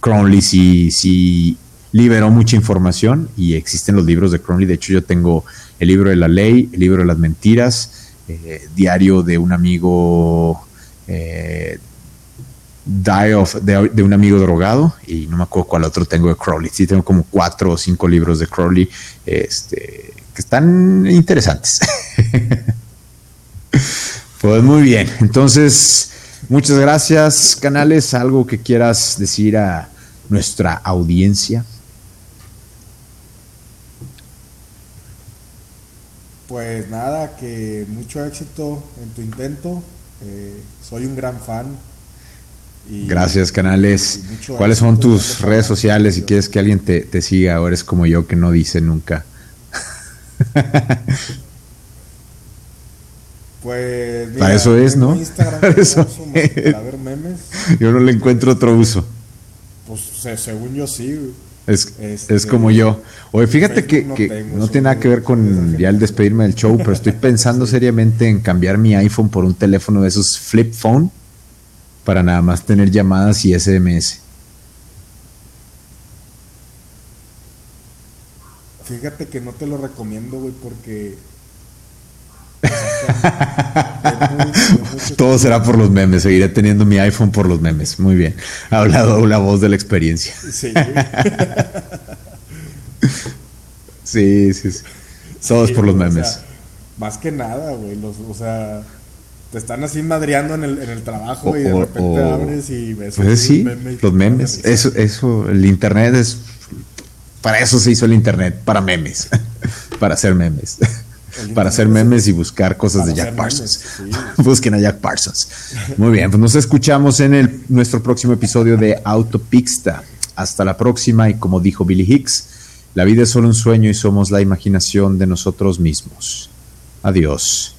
Cronley sí, sí liberó mucha información y existen los libros de Crowley. De hecho, yo tengo el libro de la ley, el libro de las mentiras, eh, diario de un amigo, eh, Die of, de, un amigo drogado, y no me acuerdo cuál otro tengo de Crowley. Sí, tengo como cuatro o cinco libros de Crowley este, que están interesantes. pues muy bien, entonces, muchas gracias, canales. ¿Algo que quieras decir a nuestra audiencia? Pues nada, que mucho éxito en tu intento Eh, soy un gran fan. Gracias, Canales. ¿Cuáles son tus redes sociales si quieres que alguien te, te siga o eres como yo que no dice nunca? Pues. Para eso es, ¿no? Para eso ver memes. Yo no le encuentro otro uso. Pues según yo sí. Es, este, es como yo. Oye, fíjate que, no, que no tiene nada que ver con ya el despedirme del show, pero estoy pensando seriamente en cambiar mi iPhone por un teléfono de esos flip phone para nada más tener llamadas y SMS. Fíjate que no te lo recomiendo, güey, porque Todo será por los memes. Seguiré teniendo mi iPhone por los memes. Muy bien. Ha hablado la voz de la experiencia. Sí. sí, sí, sí. Todos por los memes. más que nada, güey. o sea, te están así madreando en el, en el trabajo y de repente abres y ves pues sí, los memes. Eso, eso, el internet es. Para eso se hizo el internet, para memes. para hacer memes para hacer memes y buscar cosas de Jack Parsons. Busquen a Jack Parsons. Muy bien, pues nos escuchamos en el, nuestro próximo episodio de Autopixta. Hasta la próxima y como dijo Billy Hicks, la vida es solo un sueño y somos la imaginación de nosotros mismos. Adiós.